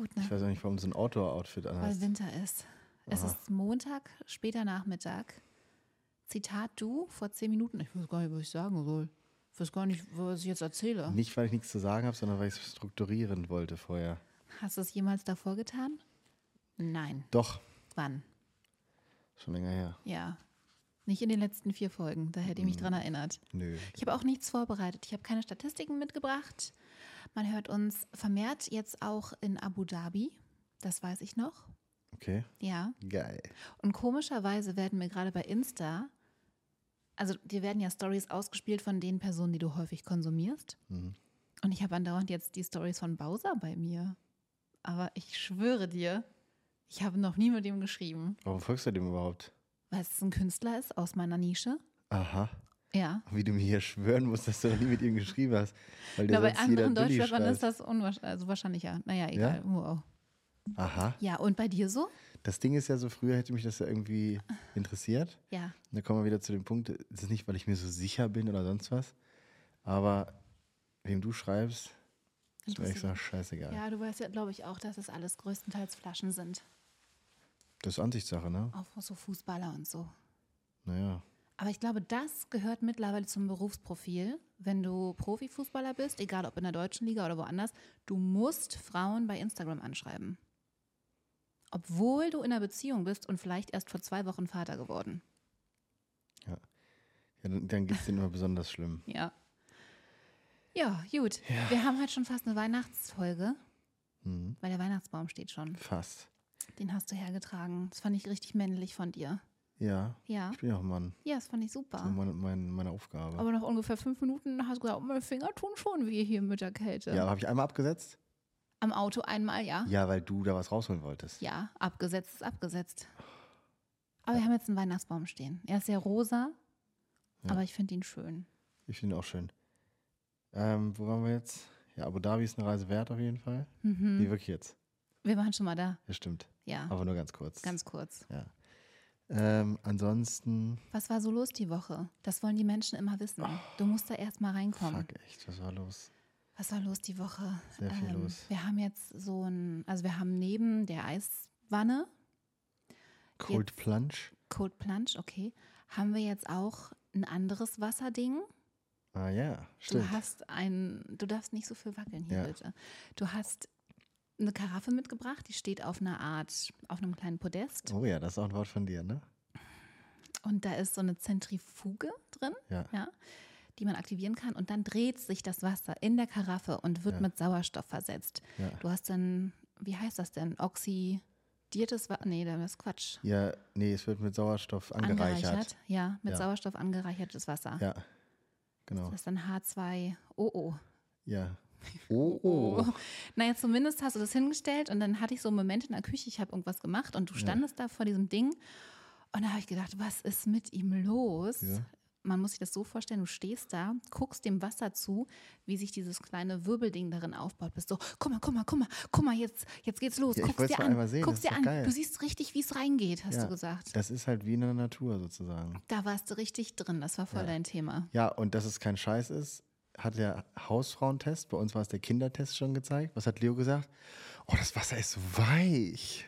gut, ne? Ich weiß auch nicht, warum so ein Outdoor-Outfit Weil anhast. Winter ist. Es Aha. ist Montag, später Nachmittag. Zitat du vor zehn Minuten. Ich weiß gar nicht, was ich sagen soll. Ich weiß gar nicht, was ich jetzt erzähle. Nicht, weil ich nichts zu sagen habe, sondern weil ich es strukturieren wollte vorher. Hast du es jemals davor getan? Nein. Doch, Wann? schon länger her. Ja. Nicht in den letzten vier Folgen. Da hätte ich mich Hm. dran erinnert. Nö. Ich habe auch nichts vorbereitet. Ich habe keine Statistiken mitgebracht. Man hört uns vermehrt jetzt auch in Abu Dhabi. Das weiß ich noch. Okay. Ja. Geil. Und komischerweise werden mir gerade bei Insta, also dir werden ja Stories ausgespielt von den Personen, die du häufig konsumierst. Und ich habe andauernd jetzt die Stories von Bowser bei mir. Aber ich schwöre dir, ich habe noch nie mit ihm geschrieben. Warum folgst du dem überhaupt? Weil es ein Künstler ist aus meiner Nische. Aha. Ja. Wie du mir hier schwören musst, dass du noch nie mit ihm geschrieben hast. Weil dir Ja, bei anderen Deutschrappern ist das unwahrscheinlich, also wahrscheinlich ja. Naja, egal. Wow. Aha. Ja, und bei dir so? Das Ding ist ja so, früher hätte mich das ja irgendwie interessiert. Ja. Und da kommen wir wieder zu dem Punkt, es ist nicht, weil ich mir so sicher bin oder sonst was, aber wem du schreibst, ist mir echt so scheißegal. Ja, du weißt ja, glaube ich, auch, dass es alles größtenteils Flaschen sind. Das ist Ansichtssache, ne? Auch so Fußballer und so. Naja. Aber ich glaube, das gehört mittlerweile zum Berufsprofil. Wenn du Profifußballer bist, egal ob in der deutschen Liga oder woanders, du musst Frauen bei Instagram anschreiben. Obwohl du in einer Beziehung bist und vielleicht erst vor zwei Wochen Vater geworden. Ja, dann, dann geht es denen immer besonders schlimm. Ja. Ja, gut. Wir haben halt schon fast eine Weihnachtsfolge, Mhm. weil der Weihnachtsbaum steht schon. Fast. Den hast du hergetragen. Das fand ich richtig männlich von dir. Ja, Ja. ich bin ja auch ein Mann. Ja, das fand ich super. meine, meine, meine Aufgabe. Aber nach ungefähr fünf Minuten hast du gesagt, oh, meine Finger tun schon weh hier mit der Kälte. ja, habe ich einmal abgesetzt? Am Auto einmal, ja. Ja, weil du da was rausholen wolltest. Ja, abgesetzt ist abgesetzt. Aber wir haben jetzt einen Weihnachtsbaum stehen. Er ist sehr rosa, aber ich finde ihn schön. Ich finde ihn auch schön. Ähm, wo waren wir jetzt? Ja, Abu Dhabi ist eine Reise wert auf jeden Fall. Mhm. Nee, wirklich jetzt. Wir waren schon mal da. Ja, stimmt. Ja, Aber nur ganz kurz. ganz kurz. Ja. Ähm, ansonsten, Was war so los die Woche? Das wollen die Menschen immer wissen. Du musst da erst mal reinkommen. fuck, echt, was war los? Was war los die Woche? Ähm, Sehr viel los. Wir haben jetzt so ein, also wir haben neben der Eiswanne, Cold Jetzt- Plunge? Cold Plunge, okay, haben wir jetzt auch ein anderes Wasserding. Ah ja, Du stimmt. hast ein, du darfst nicht so viel wackeln hier Ja. bitte. Du hast eine Karaffe mitgebracht, die steht auf einer Art, auf einem kleinen Podest Oh ja, das ist auch ein Wort von dir, ne? und da ist so eine Zentrifuge drin, Ja. ja, die man aktivieren kann und dann dreht sich das Wasser in der Karaffe und wird Ja. mit Sauerstoff versetzt. Ja. Du hast dann, wie heißt das denn? Oxidiertes Wasser? Nee, das ist Quatsch. Ja, nee, es wird mit Sauerstoff angereichert. Ja, mit. Sauerstoff angereichertes Wasser. Ja, genau. Das ist dann H2OO. Ja. Oh, oh. Naja, zumindest hast du das hingestellt und dann hatte ich so einen Moment in der Küche, ich habe irgendwas gemacht und du standest da vor diesem Ding und da habe ich gedacht, was ist mit ihm los? Ja. Man muss sich das so vorstellen, du stehst da, guckst dem Wasser zu, wie sich dieses kleine Wirbelding darin aufbaut. Bist so, guck mal, guck mal, guck mal, guck mal, jetzt, jetzt geht's los. Ja, ich guck's wollt's dir an, sehen, guck's das dir an. geil. Du siehst richtig, wie es reingeht, hast Ja, du gesagt. Das ist halt wie in der Natur sozusagen. Da warst du richtig drin, das war voll Ja. dein Thema. Ja, und dass es kein Scheiß ist, hat der Hausfrauentest, bei uns war es der Kindertest schon gezeigt. Was hat Leo gesagt? Oh, das Wasser ist so weich.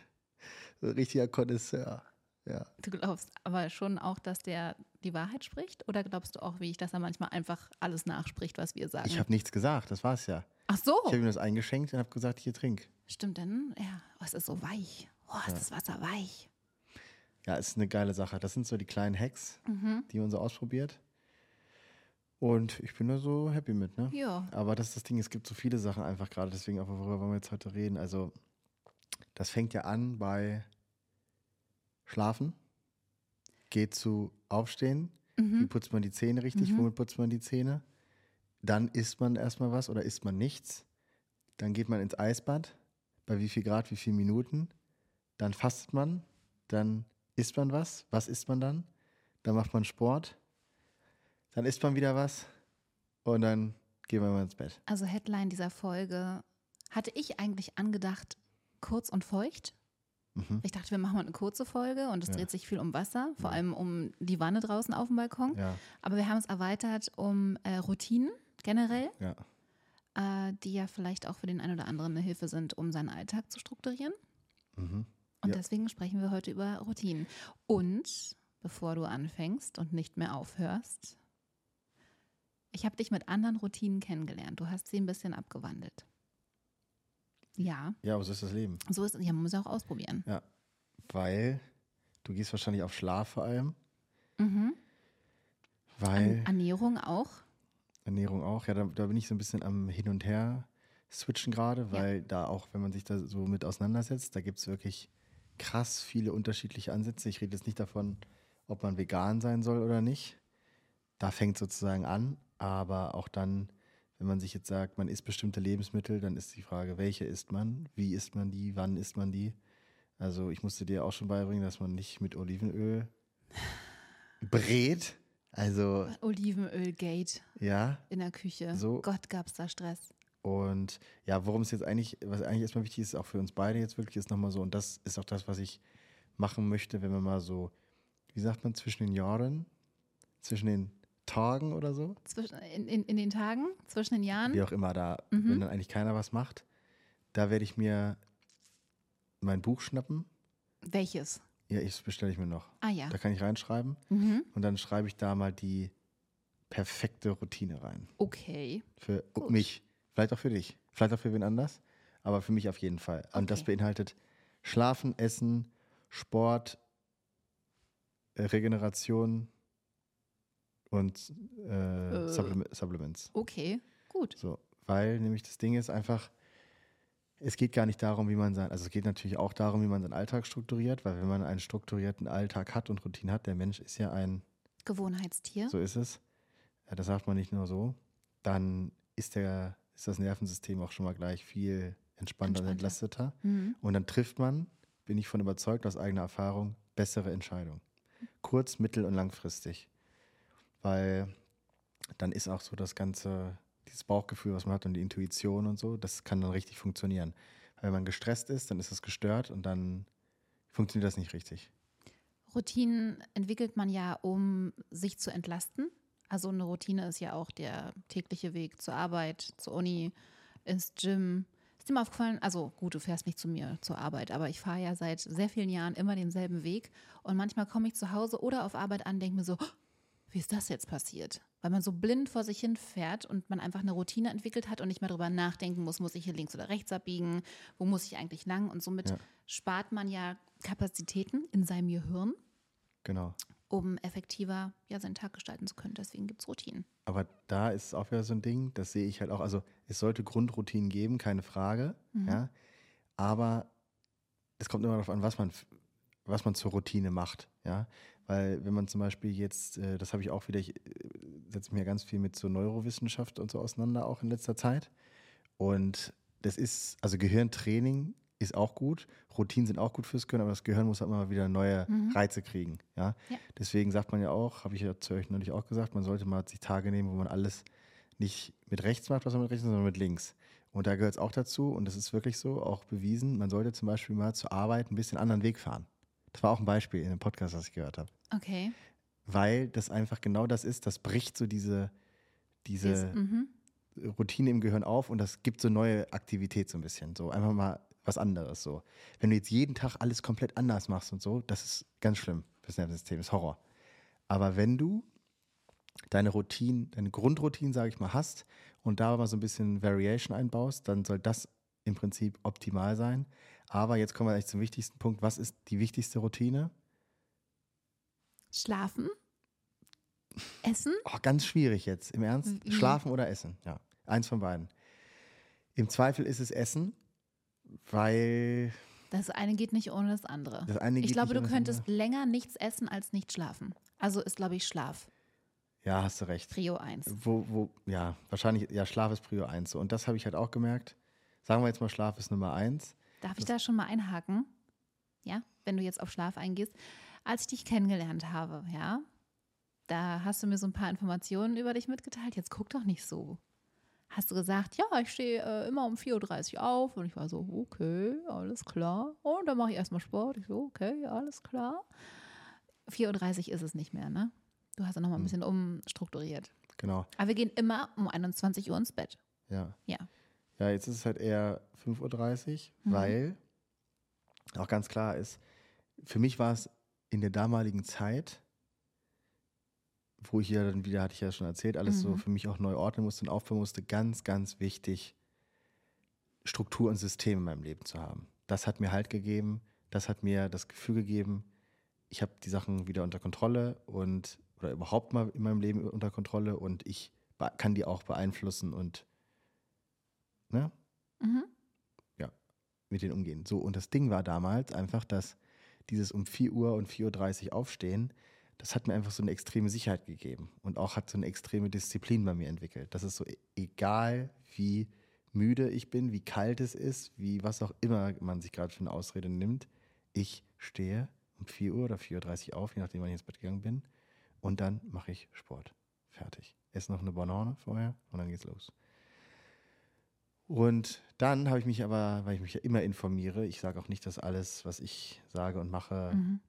So ein richtiger Connoisseur. Ja. Du glaubst aber schon auch, dass der die Wahrheit spricht? Oder glaubst du auch, wie ich, dass er manchmal einfach alles nachspricht, was wir sagen? Ich habe nichts gesagt, das war's ja. Ach so. Ich habe ihm das eingeschenkt und habe gesagt, hier trink. Stimmt denn? Ja, oh, es ist so weich. Oh, ist das Wasser weich. Ja, ist eine geile Sache. Das sind so die kleinen Hacks, Mhm. die man so ausprobiert. Und ich bin da so happy mit, ne? Ja. Aber das ist das Ding, es gibt so viele Sachen einfach gerade, deswegen auch, worüber wollen wir jetzt heute reden. Also, das fängt ja an bei Schlafen, geht zu Aufstehen, Mhm. wie putzt man die Zähne richtig, womit putzt man die Zähne. Dann isst man erstmal was oder isst man nichts. Dann geht man ins Eisbad, bei wie viel Grad, wie viele Minuten. Dann fastet man, dann isst man was. Was isst man dann? Dann macht man Sport. Dann isst man wieder was. Und dann gehen wir mal ins Bett. Also Headline dieser Folge hatte ich eigentlich angedacht, kurz und feucht. Ich dachte, wir machen mal eine kurze Folge und es Mhm. Ja. dreht sich viel um Wasser, vor allem um die Wanne draußen auf dem Balkon. Ja, Aber wir haben es erweitert um äh, Routinen generell. ja. äh, die ja vielleicht auch für den einen oder anderen eine Hilfe sind, um seinen Alltag zu strukturieren. Mhm. Und Ja. deswegen sprechen wir heute über Routinen. Und bevor du anfängst und nicht mehr aufhörst, ich habe dich mit anderen Routinen kennengelernt. Du hast sie ein bisschen abgewandelt. Ja, Ja, aber so ist das Leben. so ist es. Ja, man muss ja auch ausprobieren. Weil du gehst wahrscheinlich auf Schlaf vor allem. Mhm. Weil An Ernährung auch. Ernährung auch. Ja, da, da bin ich so ein bisschen am Hin und Her switchen gerade, weil da auch, wenn man sich da so mit auseinandersetzt, da gibt es wirklich krass viele unterschiedliche Ansätze. Ich rede jetzt nicht davon, ob man vegan sein soll oder nicht. Da fängt sozusagen an, aber auch dann, wenn man sich jetzt sagt, man isst bestimmte Lebensmittel, dann ist die Frage, welche isst man, wie isst man die, wann isst man die. Also ich musste dir auch schon beibringen, dass man nicht mit Olivenöl brät. Also Olivenölgate ja, in der Küche. So. Gott, gab es da Stress. Und ja, worum es jetzt eigentlich, was eigentlich erstmal wichtig ist, auch für uns beide jetzt wirklich, ist nochmal so, und das ist auch das, was ich machen möchte, wenn man mal so, wie sagt man, zwischen den Jahren, zwischen den Tagen oder so, Zwischen, in, in, in den Tagen, zwischen den Jahren. wie auch immer da, Mhm. wenn dann eigentlich keiner was macht, da werde ich mir mein Buch schnappen. Welches? Ja, ich bestelle ich mir noch. Ah ja. Da kann ich reinschreiben Mhm. und dann schreibe ich da mal die perfekte Routine rein. Okay. Für Gut. mich. Vielleicht auch für dich. Vielleicht auch für wen anders. Aber für mich auf jeden Fall. Und das Okay. beinhaltet Schlafen, Essen, Sport, äh, Regeneration und äh, Äh. Supplement, Supplements. Okay. Gut. So, weil nämlich das Ding ist einfach, es geht gar nicht darum, wie man sein, also es geht natürlich auch darum, wie man seinen Alltag strukturiert, weil wenn man einen strukturierten Alltag hat und Routine hat, der Mensch ist ja ein Gewohnheitstier. so ist es. Ja, das sagt man nicht nur so. Dann ist, der, ist das Nervensystem auch schon mal gleich viel entspannter und entlasteter. Mhm. Und dann trifft man, bin ich von überzeugt aus eigener Erfahrung, bessere Entscheidungen. Kurz-, mittel- und langfristig. Weil dann ist auch so das ganze, dieses Bauchgefühl, was man hat und die Intuition und so, das kann dann richtig funktionieren. Weil wenn man gestresst ist, dann ist es gestört und dann funktioniert das nicht richtig. Routinen entwickelt man ja, um sich zu entlasten. Also eine Routine ist ja auch der tägliche Weg zur Arbeit, zur Uni, ins Gym. Ist dir mal aufgefallen, also gut, du fährst nicht zu mir zur Arbeit, aber ich fahre ja seit sehr vielen Jahren immer denselben Weg. Und manchmal komme ich zu Hause oder auf Arbeit an, denke mir so, "Oh, wie ist das jetzt passiert? Weil man so blind vor sich hin fährt und man einfach eine Routine entwickelt hat und nicht mehr darüber nachdenken muss, muss ich hier links oder rechts abbiegen, wo muss ich eigentlich lang? Und somit Ja. spart man ja Kapazitäten in seinem Gehirn, Genau. um effektiver ja, seinen Tag gestalten zu können. Deswegen gibt es Routinen. Aber da ist auch wieder so ein Ding, das sehe ich halt auch. Also es sollte Grundroutinen geben, keine Frage. Ja. Aber es kommt immer darauf an, was man, was man zur Routine macht. Ja. Weil wenn man zum Beispiel jetzt, äh, das habe ich auch wieder, ich äh, setze mich ja ganz viel mit so Neurowissenschaft und so auseinander, auch in letzter Zeit. Und das ist, also Gehirntraining ist auch gut, Routinen sind auch gut fürs Gehirn, aber das Gehirn muss halt immer wieder neue Reize kriegen. Ja? Ja. Deswegen sagt man ja auch, habe ich ja zu euch neulich auch gesagt, man sollte mal sich Tage nehmen, wo man alles nicht mit rechts macht, was man mit rechts, macht, sondern mit links. Und da gehört es auch dazu, und das ist wirklich so, auch bewiesen, man sollte zum Beispiel mal zur Arbeit ein bisschen anderen Weg fahren. Das war auch ein Beispiel in dem Podcast, was ich gehört habe. Okay. Weil das einfach genau das ist, das bricht so diese, diese Ist, mhm. Routine im Gehirn auf und das gibt so neue Aktivität so ein bisschen. So einfach mal was anderes. So. Wenn du jetzt jeden Tag alles komplett anders machst und so, das ist ganz schlimm fürs Nervensystem, ist Horror. Aber wenn du deine Routine, deine Grundroutine, sage ich mal, hast und da mal so ein bisschen Variation einbaust, dann soll das im Prinzip optimal sein. Aber jetzt kommen wir eigentlich zum wichtigsten Punkt. Was ist die wichtigste Routine? Schlafen, Essen, Oh, ganz schwierig jetzt. Im Ernst? Wie? Schlafen oder Essen? Ja, eins von beiden. Im Zweifel ist es Essen, weil das eine geht nicht ohne das andere. das eine ich geht glaube, nicht du das könntest andere. länger nichts essen als nicht schlafen. Also ist, glaube ich, Schlaf. Ja, hast du recht. Prio 1. Wo, wo, ja, wahrscheinlich, ja, Schlaf ist Prio 1. So. Und das habe ich halt auch gemerkt. Sagen wir jetzt mal, Schlaf ist Nummer 1. Darf ich da schon mal einhaken? Ja, wenn du jetzt auf Schlaf eingehst. Als ich dich kennengelernt habe, ja, da hast du mir so ein paar Informationen über dich mitgeteilt. Jetzt guck doch nicht so. Hast du gesagt, ja, ich stehe äh, immer um 4.30 Uhr auf. Und ich war so, okay, alles klar. Und dann mache ich erstmal Sport. Ich so, okay, alles klar. 4.30 Uhr ist es nicht mehr, ne? Du hast ja noch mal ein bisschen umstrukturiert. Genau. Aber wir gehen immer um 21 Uhr ins Bett. Ja. Ja. Ja, jetzt ist es halt eher 5.30 Uhr, Mhm. weil auch ganz klar ist, für mich war es in der damaligen Zeit, wo ich ja dann wieder, hatte ich ja schon erzählt, alles so Mhm. für mich auch neu ordnen musste und aufbauen musste, ganz, ganz wichtig, Struktur und System in meinem Leben zu haben. Das hat mir Halt gegeben, das hat mir das Gefühl gegeben, ich habe die Sachen wieder unter Kontrolle und oder überhaupt mal in meinem Leben unter Kontrolle und ich kann die auch beeinflussen und ne, Mhm. mit denen umgehen. So, und das Ding war damals einfach, dass dieses um 4 Uhr und 4.30 Uhr aufstehen, das hat mir einfach so eine extreme Sicherheit gegeben und auch hat so eine extreme Disziplin bei mir entwickelt. Das ist so, e- egal wie müde ich bin, wie kalt es ist, wie was auch immer man sich gerade für eine Ausrede nimmt, ich stehe um 4 Uhr oder 4.30 Uhr auf, je nachdem, wann ich ins Bett gegangen bin, und dann mache ich Sport. Fertig. Esse noch eine Banane vorher und dann geht's los. Und dann habe ich mich aber, weil ich mich ja immer informiere, ich sage auch nicht, dass alles, was ich sage und mache, Mhm.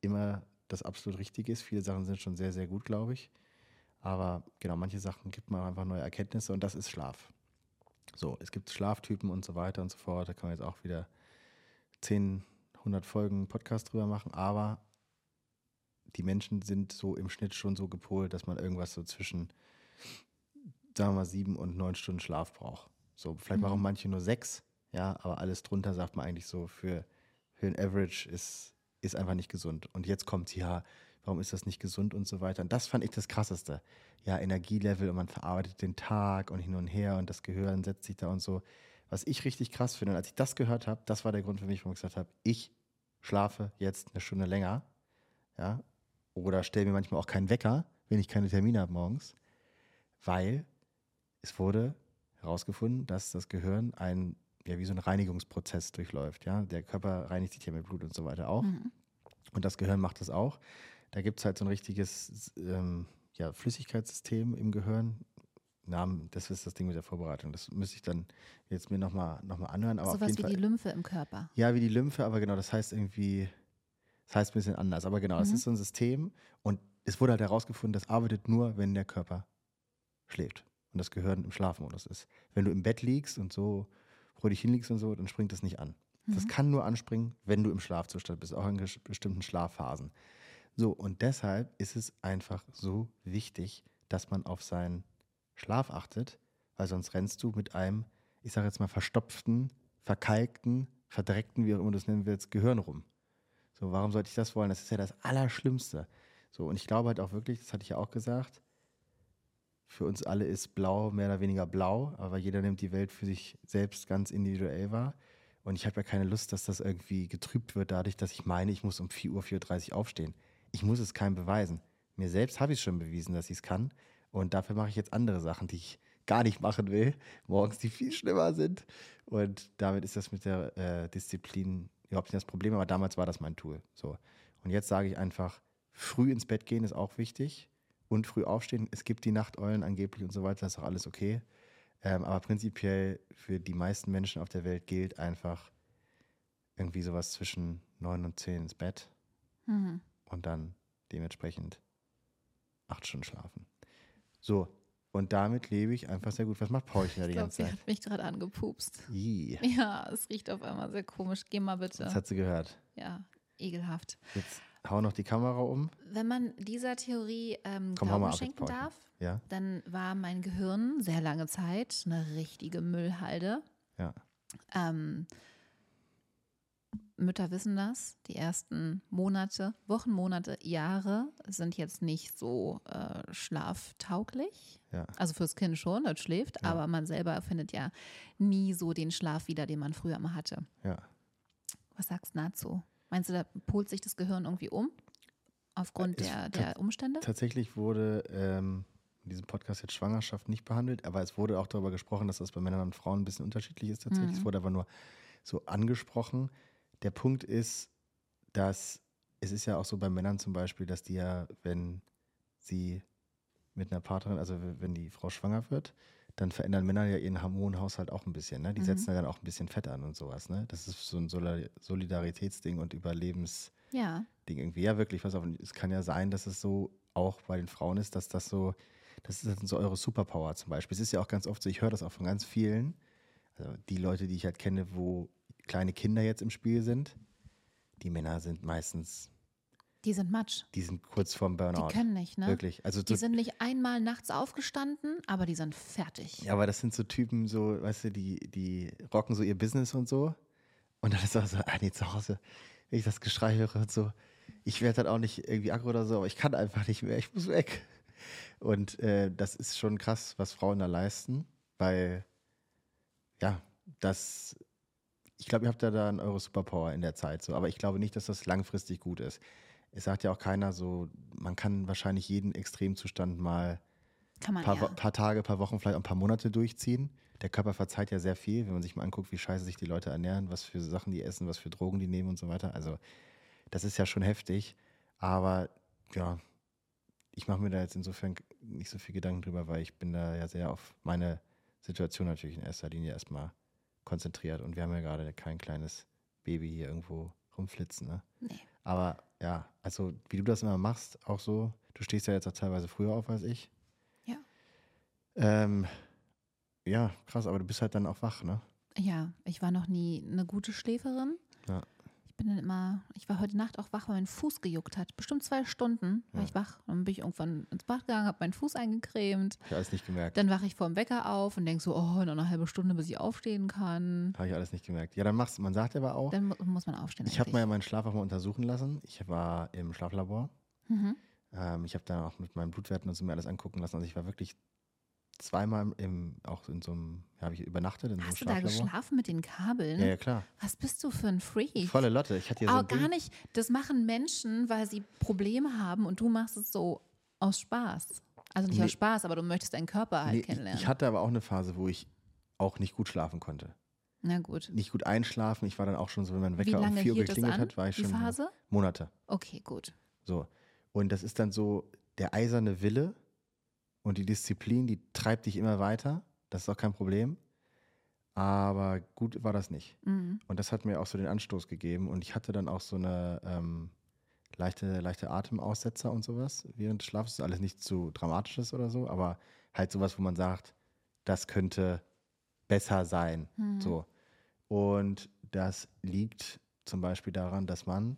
immer das absolut Richtige ist. Viele Sachen sind schon sehr, sehr gut, glaube ich. Aber genau, manche Sachen gibt man einfach neue Erkenntnisse und das ist Schlaf. So, es gibt Schlaftypen und so weiter und so fort. Da kann man jetzt auch wieder 10, 100 Folgen Podcast drüber machen. Aber die Menschen sind so im Schnitt schon so gepolt, dass man irgendwas so zwischen, sagen wir mal, sieben und neun Stunden Schlaf braucht. So, vielleicht Mhm. brauchen manche nur sechs, ja, aber alles drunter sagt man eigentlich so, für, für ein Average ist, ist einfach nicht gesund. Und jetzt kommt, ja, warum ist das nicht gesund und so weiter. Und das fand ich das Krasseste. Ja, Energielevel und man verarbeitet den Tag und hin und her und das Gehirn setzt sich da und so. Was ich richtig krass finde, und als ich das gehört habe, das war der Grund für mich, warum ich gesagt habe, ich schlafe jetzt eine Stunde länger, ja, oder stelle mir manchmal auch keinen Wecker, wenn ich keine Termine habe morgens, weil es wurde herausgefunden, dass das Gehirn ein, ja, wie so ein Reinigungsprozess durchläuft, ja. Der Körper reinigt sich ja mit Blut und so weiter auch. Mhm. Und das Gehirn macht das auch. Da gibt es halt so ein richtiges ähm, ja, Flüssigkeitssystem im Gehirn. Namen, das ist das Ding mit der Vorbereitung. Das müsste ich dann jetzt mir nochmal noch mal anhören. Aber Sowas wie Fall, die Lymphe im Körper. ja, wie die Lymphe, aber genau, das heißt irgendwie, das heißt ein bisschen anders. Aber genau, das Mhm. ist so ein System und es wurde halt herausgefunden, das arbeitet nur, wenn der Körper schläft und das Gehirn im Schlafmodus ist. Wenn du im Bett liegst und so dich hinliegst und so, dann springt das nicht an. Das Mhm. kann nur anspringen, wenn du im Schlafzustand bist, auch in bestimmten Schlafphasen. So, und deshalb ist es einfach so wichtig, dass man auf seinen Schlaf achtet, weil sonst rennst du mit einem, ich sage jetzt mal, verstopften, verkalkten, verdreckten, wie auch immer du es nennen willst, Gehirn rum. So, warum sollte ich das wollen? Das ist ja das Allerschlimmste. So, und ich glaube halt auch wirklich, das hatte ich ja auch gesagt, für uns alle ist blau mehr oder weniger blau, aber jeder nimmt die Welt für sich selbst ganz individuell wahr. Und ich habe ja keine Lust, dass das irgendwie getrübt wird, dadurch, dass ich meine, ich muss um 4 Uhr, 4.30 Uhr aufstehen. Ich muss es keinem beweisen. Mir selbst habe ich schon bewiesen, dass ich es kann. Und dafür mache ich jetzt andere Sachen, die ich gar nicht machen will, morgens, die viel schlimmer sind. Und damit ist das mit der äh, Disziplin überhaupt nicht das Problem, aber damals war das mein Tool. So. Und jetzt sage ich einfach, früh ins Bett gehen ist auch wichtig und früh aufstehen. Es gibt die Nachteulen angeblich und so weiter, das ist auch alles okay. Ähm, aber prinzipiell für die meisten Menschen auf der Welt gilt einfach irgendwie sowas zwischen neun und zehn ins Bett Mhm. und dann dementsprechend acht Stunden schlafen. So, und damit lebe ich einfach sehr gut. Was macht Paulchen da die Ich glaube, ganze sie Zeit? hat mich gerade angepupst. Ih, Ja, es riecht auf einmal sehr komisch. Geh mal bitte. das hat sie gehört. Ja, ekelhaft. Jetzt hau noch die Kamera um. Wenn man dieser Theorie ähm, Komm, Glauben ab schenken darf, Ja, dann war mein Gehirn sehr lange Zeit eine richtige Müllhalde. ja. Ähm, Mütter wissen das. Die ersten Monate, Wochen, Monate, Jahre sind jetzt nicht so äh, schlaftauglich. Ja. Also fürs Kind schon, das schläft, Ja. aber man selber findet ja nie so den Schlaf wieder, den man früher mal hatte. Ja. Was sagst du dazu? Meinst du, da polt sich das Gehirn irgendwie um? Aufgrund Es- der, der Umstände? Tatsächlich wurde ähm, in diesem Podcast jetzt Schwangerschaft nicht behandelt, aber es wurde auch darüber gesprochen, dass das bei Männern und Frauen ein bisschen unterschiedlich ist tatsächlich. Mhm. Es wurde aber nur so angesprochen. Der Punkt ist, dass es ist ja auch so bei Männern zum Beispiel, dass die ja, wenn sie mit einer Partnerin, also wenn die Frau schwanger wird, dann verändern Männer ja ihren Hormonhaushalt auch ein bisschen. Ne? Die Mhm. setzen ja dann auch ein bisschen Fett an und sowas. Ne? Das ist so ein Solidar- Solidaritätsding und Überlebens. Ja. Irgendwie. Ja, wirklich, pass auf. Es kann ja sein, dass es so auch bei den Frauen ist, dass das so Das ist so eure Superpower zum Beispiel. Es ist ja auch ganz oft so, ich höre das auch von ganz vielen, also die Leute, die ich halt kenne, wo kleine Kinder jetzt im Spiel sind, die Männer sind meistens Die sind Matsch. die sind kurz vorm Burnout. Die können nicht, ne? Wirklich. Also Die so, sind nicht einmal nachts aufgestanden, aber die sind fertig. ja, aber das sind so Typen, so, weißt du, die, die rocken so ihr Business und so. Und dann ist auch so, ah nee, zu Hause, wenn ich das Geschrei höre und so, ich werde dann auch nicht irgendwie aggro oder so, aber ich kann einfach nicht mehr, ich muss weg. Und äh, das ist schon krass, was Frauen da leisten, weil, ja, das, ich glaube, ihr habt ja dann eure Superpower in der Zeit so, aber ich glaube nicht, dass das langfristig gut ist. Es sagt ja auch keiner so, man kann wahrscheinlich jeden Extremzustand mal man paar, ja. Paar Tage, paar Wochen, vielleicht auch ein paar Monate durchziehen. Der Körper verzeiht ja sehr viel, wenn man sich mal anguckt, wie scheiße sich die Leute ernähren, was für Sachen die essen, was für Drogen die nehmen und so weiter. Also das ist ja schon heftig. Aber ja, ich mache mir da jetzt insofern nicht so viel Gedanken drüber, weil ich bin da ja sehr auf meine Situation natürlich in erster Linie erstmal konzentriert. Und wir haben ja gerade kein kleines Baby hier irgendwo rumflitzen. Ne? Nee. Aber ja, also wie du das immer machst, auch so, du stehst ja jetzt auch teilweise früher auf als ich. Ja. Ähm, ja, krass, aber du bist halt dann auch wach, ne? Ja, ich war noch nie eine gute Schläferin. Ja. Ich bin dann immer, ich war heute Nacht auch wach, weil mein Fuß gejuckt hat. Bestimmt zwei Stunden war Ja. ich wach. Dann bin ich irgendwann ins Bad gegangen, habe meinen Fuß eingecremt. Ich alles nicht gemerkt. Dann wache ich vor dem Wecker auf und denke so, oh, noch eine halbe Stunde, bis ich aufstehen kann. Habe ich alles nicht gemerkt. Ja, dann machst man sagt aber auch, Dann mu muss man aufstehen. ich habe mal meinen Schlaf auch mal untersuchen lassen. Ich war im Schlaflabor. Mhm. Ähm, ich habe dann auch mit meinen Blutwerten und so mir alles angucken lassen. Also ich war wirklich zweimal im, auch in so einem, ja, habe ich übernachtet in so einem Hast du da geschlafen mit den Kabeln? Ja, ja, klar. Was bist du für ein Freak? Volle Lotte. Ich hatte hier so Aber Ding. gar nicht. Das machen Menschen, weil sie Probleme haben und du machst es so aus Spaß. Also nicht Nee. aus Spaß, aber du möchtest deinen Körper halt Nee, kennenlernen. ich hatte aber auch eine Phase, wo ich auch nicht gut schlafen konnte. Na gut. Nicht gut einschlafen. Ich war dann auch schon so, wenn mein Wecker um lange 4 Uhr geklingelt hat, war ich schon Phase? Monate. Okay, gut. So. Und das ist dann so der eiserne Wille und die Disziplin, die treibt dich immer weiter. Das ist auch kein Problem. Aber gut war das nicht. Mhm. Und das hat mir auch so den Anstoß gegeben. Und ich hatte dann auch so eine ähm, leichte, leichte Atemaussetzer und sowas während des Schlafs. Das ist alles nichts zu dramatisches oder so, aber halt sowas, wo man sagt, das könnte besser sein. Mhm. So. Und das liegt zum Beispiel daran, dass man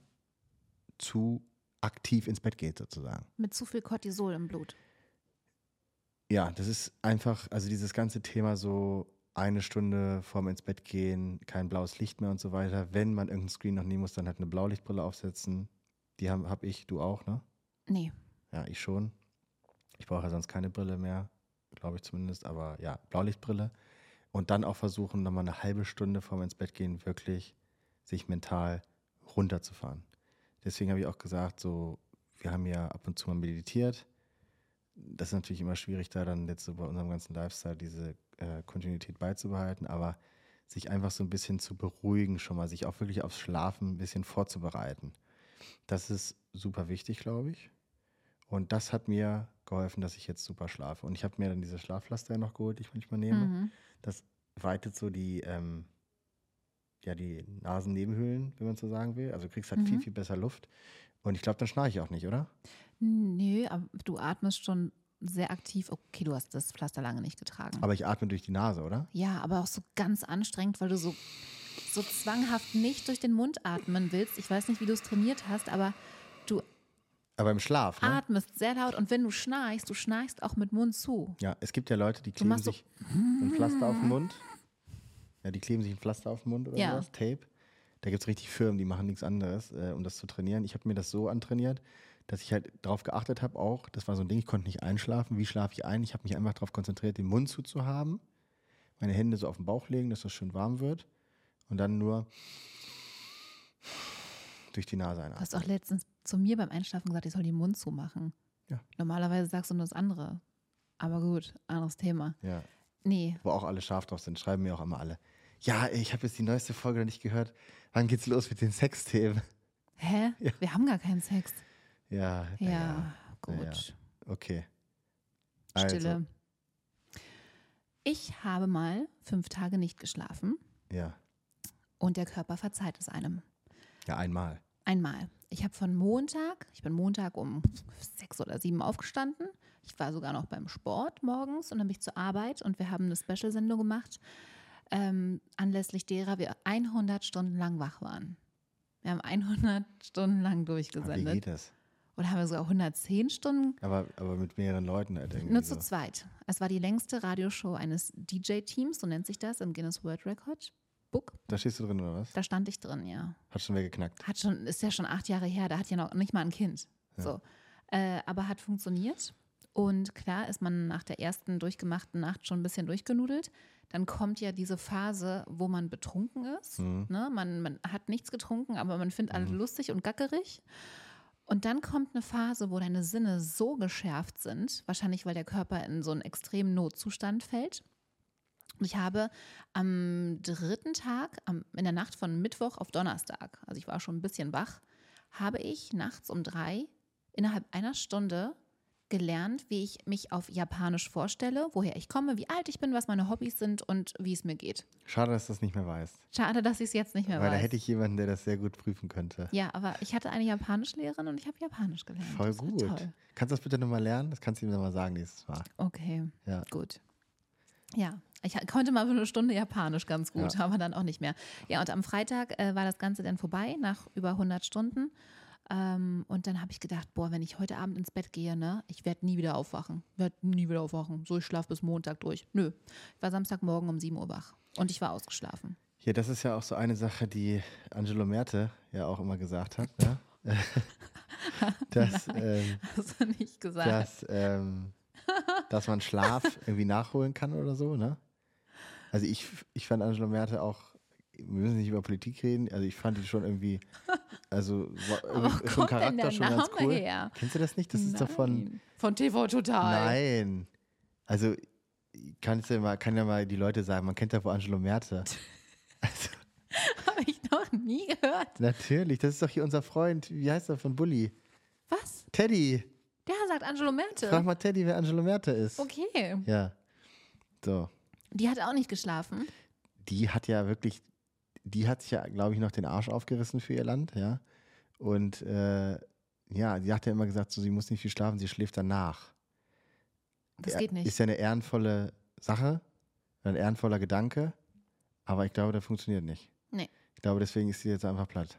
zu aktiv ins Bett geht, sozusagen. Mit zu viel Cortisol im Blut. Ja, das ist einfach, also dieses ganze Thema so eine Stunde vorm ins Bett gehen, kein blaues Licht mehr und so weiter. Wenn man irgendeinen Screen noch nehmen muss, dann halt eine Blaulichtbrille aufsetzen. Die habe hab ich, du auch, ne? Nee. Ja, ich schon. Ich brauche ja sonst keine Brille mehr, glaube ich zumindest, aber ja, Blaulichtbrille. Und dann auch versuchen, nochmal eine halbe Stunde vorm ins Bett gehen, wirklich sich mental runterzufahren. Deswegen habe ich auch gesagt, so, wir haben ja ab und zu mal meditiert. Das ist natürlich immer schwierig, da dann jetzt so bei unserem ganzen Lifestyle diese äh, Kontinuität beizubehalten, aber sich einfach so ein bisschen zu beruhigen, schon mal, sich auch wirklich aufs Schlafen ein bisschen vorzubereiten. Das ist super wichtig, glaube ich. Und das hat mir geholfen, dass ich jetzt super schlafe. Und ich habe mir dann diese Schlafpflaster noch geholt, die ich manchmal nehme. Mhm. Das weitet so die, ähm, ja, die Nasennebenhöhlen, wenn man so sagen will. Also du kriegst halt viel, Mhm. viel besser Luft. Und ich glaube, dann schnarche ich auch nicht, oder? Nö, aber du atmest schon sehr aktiv. Okay, du hast das Pflaster lange nicht getragen. Aber ich atme durch die Nase, oder? ja, aber auch so ganz anstrengend, weil du so, so zwanghaft nicht durch den Mund atmen willst. Ich weiß nicht, wie du es trainiert hast, aber du Aber im Schlaf, ne? atmest sehr laut und wenn du schnarchst, du schnarchst auch mit Mund zu. Ja, es gibt ja Leute, die kleben machst so- sich ein Pflaster auf den Mund. Ja, die kleben sich ein Pflaster auf den Mund oder Ja. sowas, Tape. Da gibt es richtig Firmen, die machen nichts anderes, äh, um das zu trainieren. Ich habe mir das so antrainiert, dass ich halt darauf geachtet habe auch, das war so ein Ding, ich konnte nicht einschlafen. Wie schlafe ich ein? Ich habe mich einfach darauf konzentriert, den Mund zuzuhaben, meine Hände so auf den Bauch legen, dass das schön warm wird und dann nur durch die Nase Du einatmen. hast auch letztens zu mir beim Einschlafen gesagt, ich soll den Mund zumachen. Ja. Normalerweise sagst du nur das andere. Aber gut, anderes Thema. Ja. Nee, wo auch alle scharf drauf sind, schreiben mir auch immer alle. Ja, ich habe jetzt die neueste Folge noch nicht gehört. Wann geht's los mit den Sexthemen? hä? Ja. Wir haben gar keinen Sex. Ja, Ja, ja, gut. ja. okay. Also, Stille. Ich habe mal fünf Tage nicht geschlafen Ja, und der Körper verzeiht es einem. ja, einmal. Einmal. Ich habe von Montag, ich bin Montag um sechs oder sieben aufgestanden, Ich war sogar noch beim Sport morgens und dann bin ich zur Arbeit und wir haben eine Special-Sendung gemacht, ähm, anlässlich derer wir 100 Stunden lang wach waren. Wir haben 100 Stunden lang Aber wie durchgesendet. geht das? Oder haben wir sogar 110 Stunden? Aber, aber mit mehreren Leuten halt. Nur so. zu zweit. Es war die längste Radioshow eines DJ-Teams, so nennt sich das im Guinness World Record Book. Da stehst du drin, oder was? Da stand ich drin, ja. Hat schon wer geknackt. Hat schon, ist ja schon acht Jahre her, da hat ja noch nicht mal ein Kind. So. Äh, aber hat funktioniert. Und klar ist man nach der ersten durchgemachten Nacht schon ein bisschen durchgenudelt. Dann kommt ja diese Phase, wo man betrunken ist. Ne? Man, man hat nichts getrunken, aber man findet alles lustig und gackerig. Und dann kommt eine Phase, wo deine Sinne so geschärft sind, wahrscheinlich weil der Körper in so einen extremen Notzustand fällt. Und ich habe am dritten Tag, in der Nacht von Mittwoch auf Donnerstag, also ich war schon ein bisschen wach, habe ich nachts um drei innerhalb einer Stunde gelernt, wie ich mich auf Japanisch vorstelle, woher ich komme, wie alt ich bin, was meine Hobbys sind und wie es mir geht. Schade, dass du das nicht mehr weißt. Schade, dass ich es jetzt nicht mehr Weil weiß. da hätte ich jemanden, der das sehr gut prüfen könnte. ja, aber ich hatte eine Japanischlehrerin und ich habe Japanisch gelernt. Voll das gut. Toll. Kannst du das bitte nochmal lernen? Das kannst du ihm dann mal sagen nächstes Mal. Okay, Ja. gut. Ja, ich konnte mal für eine Stunde Japanisch ganz gut, Ja. aber dann auch nicht mehr. Ja, und am Freitag äh, war das Ganze dann vorbei, nach über 100 Stunden. Ähm, und dann habe ich gedacht, boah, wenn ich heute Abend ins Bett gehe, ne, ich werde nie wieder aufwachen. Werde nie wieder aufwachen. So, ich schlafe bis Montag durch. Nö. Ich war Samstagmorgen um 7 Uhr wach. Und ich war ausgeschlafen. Ja, das ist ja auch so eine Sache, die Angelo Merte ja auch immer gesagt hat. Ne? dass, ähm, Hast du nicht gesagt? dass, ähm, dass man Schlaf irgendwie nachholen kann oder so. Ne? Also ich, ich fand Angelo Merte auch, wir müssen nicht über Politik reden, also ich fand ihn schon irgendwie, also war kommt denn Charakter der schon ganz Name cool. her? Kennst du das nicht? Das ist doch von, Nein. Von TV Total. Nein. Also, kannst du mal, kann ja mal die Leute sagen, man kennt ja wohl Angelo Merte. Also, Habe ich noch nie gehört. natürlich, das ist doch hier unser Freund, wie heißt er von Bully? Was? Teddy. Der sagt Angelo Merte. Frag mal Teddy, wer Angelo Merte ist. Okay. Ja. So. Die hat auch nicht geschlafen. Die hat ja wirklich, die hat sich ja, glaube ich, noch den Arsch aufgerissen für ihr Land, ja. Und äh, ja, sie hat ja immer gesagt, so, sie muss nicht viel schlafen, sie schläft danach. Das geht nicht. Ist ja eine ehrenvolle Sache, ein ehrenvoller Gedanke, aber ich glaube, der funktioniert nicht. Nee. Ich glaube, deswegen ist sie jetzt einfach platt.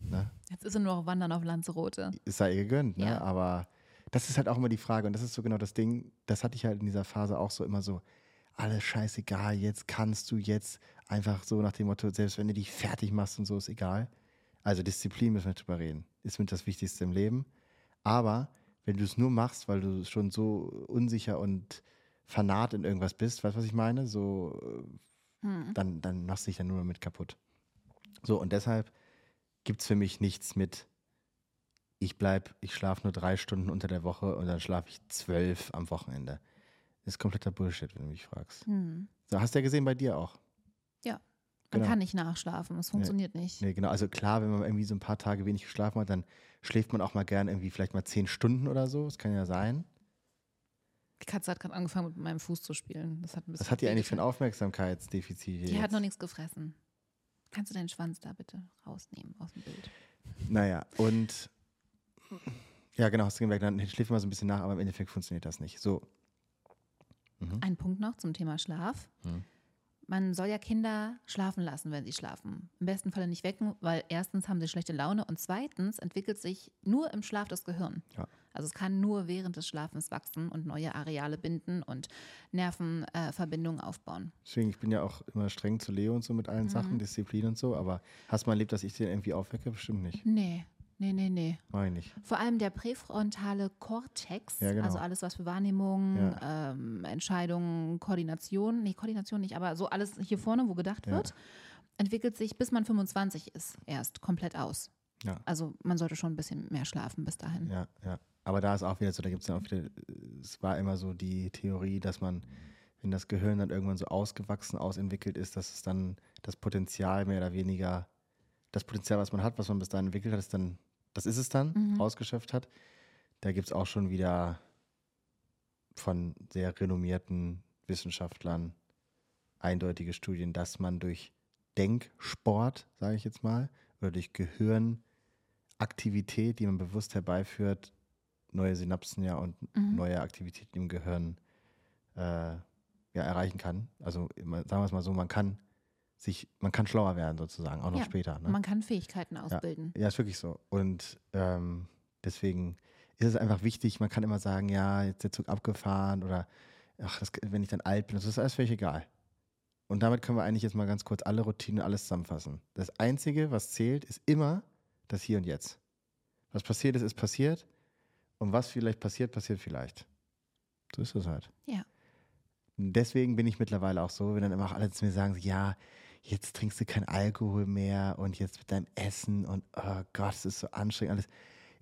Ne? Jetzt ist sie nur noch wandern auf Lanzarote. Es sei ihr gegönnt, ne? Ja. aber das ist halt auch immer die Frage und das ist so genau das Ding, das hatte ich halt in dieser Phase auch so immer so, alles scheißegal, jetzt kannst du jetzt einfach so nach dem Motto, selbst wenn du dich fertig machst und so, ist egal. Also Disziplin müssen wir drüber reden, ist mit das Wichtigste im Leben. Aber wenn du es nur machst, weil du schon so unsicher und fanat in irgendwas bist, weißt du, was ich meine? So, äh, Hm. dann, dann machst du dich dann nur damit kaputt. So, und deshalb gibt es für mich nichts mit, ich bleib, ich schlafe nur drei Stunden unter der Woche und dann schlafe ich zwölf am Wochenende. Das ist kompletter Bullshit, wenn du mich fragst. Hm. So, hast du ja gesehen bei dir auch. Man Genau. kann nicht nachschlafen. Es funktioniert nicht. Nee, genau. Also klar, wenn man irgendwie so ein paar Tage wenig geschlafen hat, dann schläft man auch mal gern irgendwie vielleicht mal zehn Stunden oder so. Das kann ja sein. Die Katze hat gerade angefangen, mit meinem Fuß zu spielen. Das hat ein bisschen Was hat die eigentlich für ein. Aufmerksamkeitsdefizit? hier Die hat jetzt? noch nichts gefressen. Kannst du deinen Schwanz da bitte rausnehmen aus dem Bild? Naja, und ja, genau, hast du gemerkt, dann schläft man so ein bisschen nach, aber im Endeffekt funktioniert das nicht. So. Mhm. Ein Punkt noch zum Thema Schlaf. Hm. Man soll ja Kinder schlafen lassen, wenn sie schlafen. Im besten Falle nicht wecken, weil erstens haben sie schlechte Laune und zweitens entwickelt sich nur im Schlaf das Gehirn. Ja. Also es kann nur während des Schlafens wachsen und neue Areale binden und Nervenverbindungen äh, aufbauen. Deswegen, ich bin ja auch immer streng zu Leo und so mit allen Mhm. Sachen, Disziplin und so, aber hast du mal erlebt, dass ich den irgendwie aufwecke? Bestimmt nicht. Nee, nee, nee, nee. Mach ich. Vor allem der präfrontale Kortex, Ja, genau. also alles, was für Wahrnehmung, ähm, Entscheidungen, Koordination, nee, Koordination nicht, aber so alles hier vorne, wo gedacht Ja. wird, entwickelt sich, bis man 25 ist, erst komplett aus. Ja. Also man sollte schon ein bisschen mehr schlafen bis dahin. Ja, ja. Aber da ist auch wieder so, da gibt es ja auch wieder, es war immer so die Theorie, dass man, wenn das Gehirn dann irgendwann so ausgewachsen, ausentwickelt ist, dass es dann das Potenzial mehr oder weniger, das Potenzial, was man hat, was man bis dahin entwickelt hat, ist dann, das ist es dann, Mhm. ausgeschöpft hat. Da gibt es auch schon wieder von sehr renommierten Wissenschaftlern eindeutige Studien, dass man durch Denksport, sage ich jetzt mal, oder durch Gehirnaktivität, die man bewusst herbeiführt, neue Synapsen ja und Mhm. neue Aktivitäten im Gehirn äh, ja, erreichen kann. Also sagen wir es mal so, man kann sich, man kann schlauer werden sozusagen, auch noch Ja, später. Ne? Man kann Fähigkeiten ausbilden. Ja, ist wirklich so. Und ähm, deswegen ist es einfach wichtig, man kann immer sagen, ja, jetzt ist der Zug abgefahren oder ach, das, wenn ich dann alt bin, das ist alles völlig egal. Und damit können wir eigentlich jetzt mal ganz kurz alle Routinen, alles zusammenfassen. Das Einzige, was zählt, ist immer das Hier und Jetzt. Was passiert ist, ist passiert. Und was vielleicht passiert, passiert vielleicht. So ist es halt. Ja. Deswegen bin ich mittlerweile auch so, wenn dann immer auch alle zu mir sagen, ja, jetzt trinkst du kein Alkohol mehr und jetzt mit deinem Essen und oh Gott, es ist so anstrengend alles.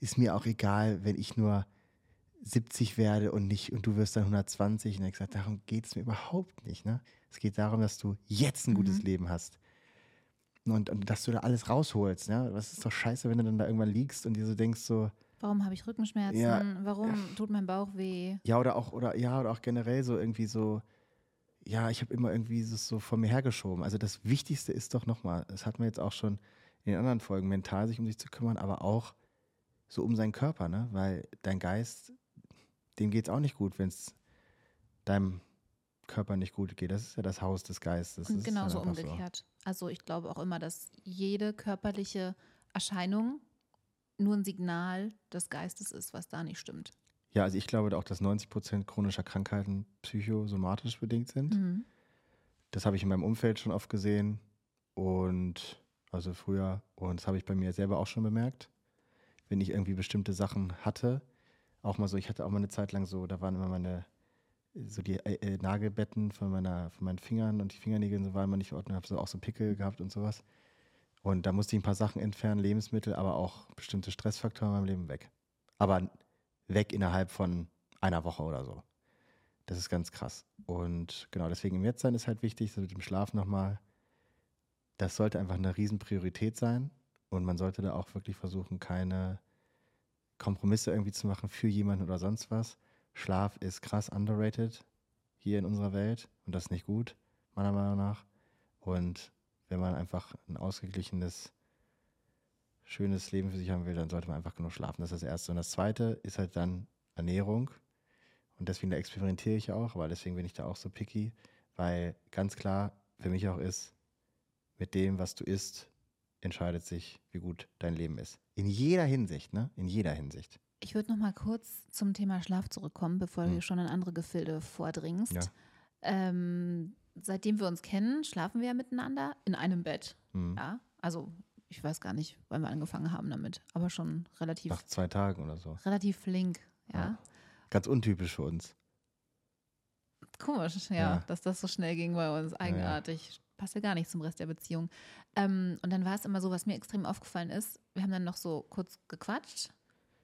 Ist mir auch egal, wenn ich nur 70 werde und nicht und du wirst dann 120. Und er gesagt, darum geht es mir überhaupt nicht. Ne? Es geht darum, dass du jetzt ein gutes Mhm. Leben hast. Und, und dass du da alles rausholst. Ne? Was ist doch scheiße, wenn du dann da irgendwann liegst und dir so denkst, so, Warum habe ich Rückenschmerzen? Ja. Warum tut mein Bauch weh? Ja, oder auch, oder ja, oder auch generell so irgendwie so, ja, ich habe immer irgendwie das so vor mir hergeschoben. Also das Wichtigste ist doch nochmal, das hatten wir jetzt auch schon in den anderen Folgen, mental sich um sich zu kümmern, aber auch so um seinen Körper, ne? Weil dein Geist, dem geht es auch nicht gut, wenn es deinem Körper nicht gut geht. Das ist ja das Haus des Geistes. Und genauso einfach so. umgekehrt. Also ich glaube auch immer, dass jede körperliche Erscheinung nur ein Signal des Geistes ist, was da nicht stimmt. Ja, also ich glaube auch, dass 90 Prozent chronischer Krankheiten psychosomatisch bedingt sind. Mhm. Das habe ich in meinem Umfeld schon oft gesehen und also früher und das habe ich bei mir selber auch schon bemerkt, wenn ich irgendwie bestimmte Sachen hatte. Auch mal so, ich hatte auch mal eine Zeit lang so, da waren immer meine so die äh, äh, Nagelbetten von meiner von meinen Fingern und die Fingernägel so waren immer nicht in Ordnung, habe so auch so Pickel gehabt und sowas. Und da musste ich ein paar Sachen entfernen, Lebensmittel, aber auch bestimmte Stressfaktoren in meinem Leben weg. Aber weg innerhalb von einer Woche oder so. Das ist ganz krass. Und genau, deswegen im Jetztsein ist halt wichtig, so mit dem Schlaf nochmal. Das sollte einfach eine Riesenpriorität sein. Und man sollte da auch wirklich versuchen, keine Kompromisse irgendwie zu machen für jemanden oder sonst was. Schlaf ist krass underrated hier in unserer Welt. Und das ist nicht gut, meiner Meinung nach. Und wenn man einfach ein ausgeglichenes, schönes Leben für sich haben will, dann sollte man einfach genug schlafen. Das ist das Erste. Und das Zweite ist halt dann Ernährung. Und deswegen da experimentiere ich auch, aber deswegen bin ich da auch so picky, weil ganz klar für mich auch ist, mit dem, was du isst, entscheidet sich, wie gut dein Leben ist. In jeder Hinsicht, ne? In jeder Hinsicht. Ich würde noch mal kurz zum Thema Schlaf zurückkommen, bevor Hm. du schon in andere Gefilde vordringst. Ja. Ähm, seitdem wir uns kennen, schlafen wir ja miteinander in einem Bett. Hm. Ja, also ich weiß gar nicht, wann wir angefangen haben damit, aber schon relativ, Nach zwei Tagen oder so. relativ flink. Ja. Ja. Ganz untypisch für uns. Komisch, ja, Ja. dass das so schnell ging bei uns. Eigenartig. Passt ja gar nicht zum Rest der Beziehung. Ähm, und dann war es immer so, was mir extrem aufgefallen ist, wir haben dann noch so kurz gequatscht.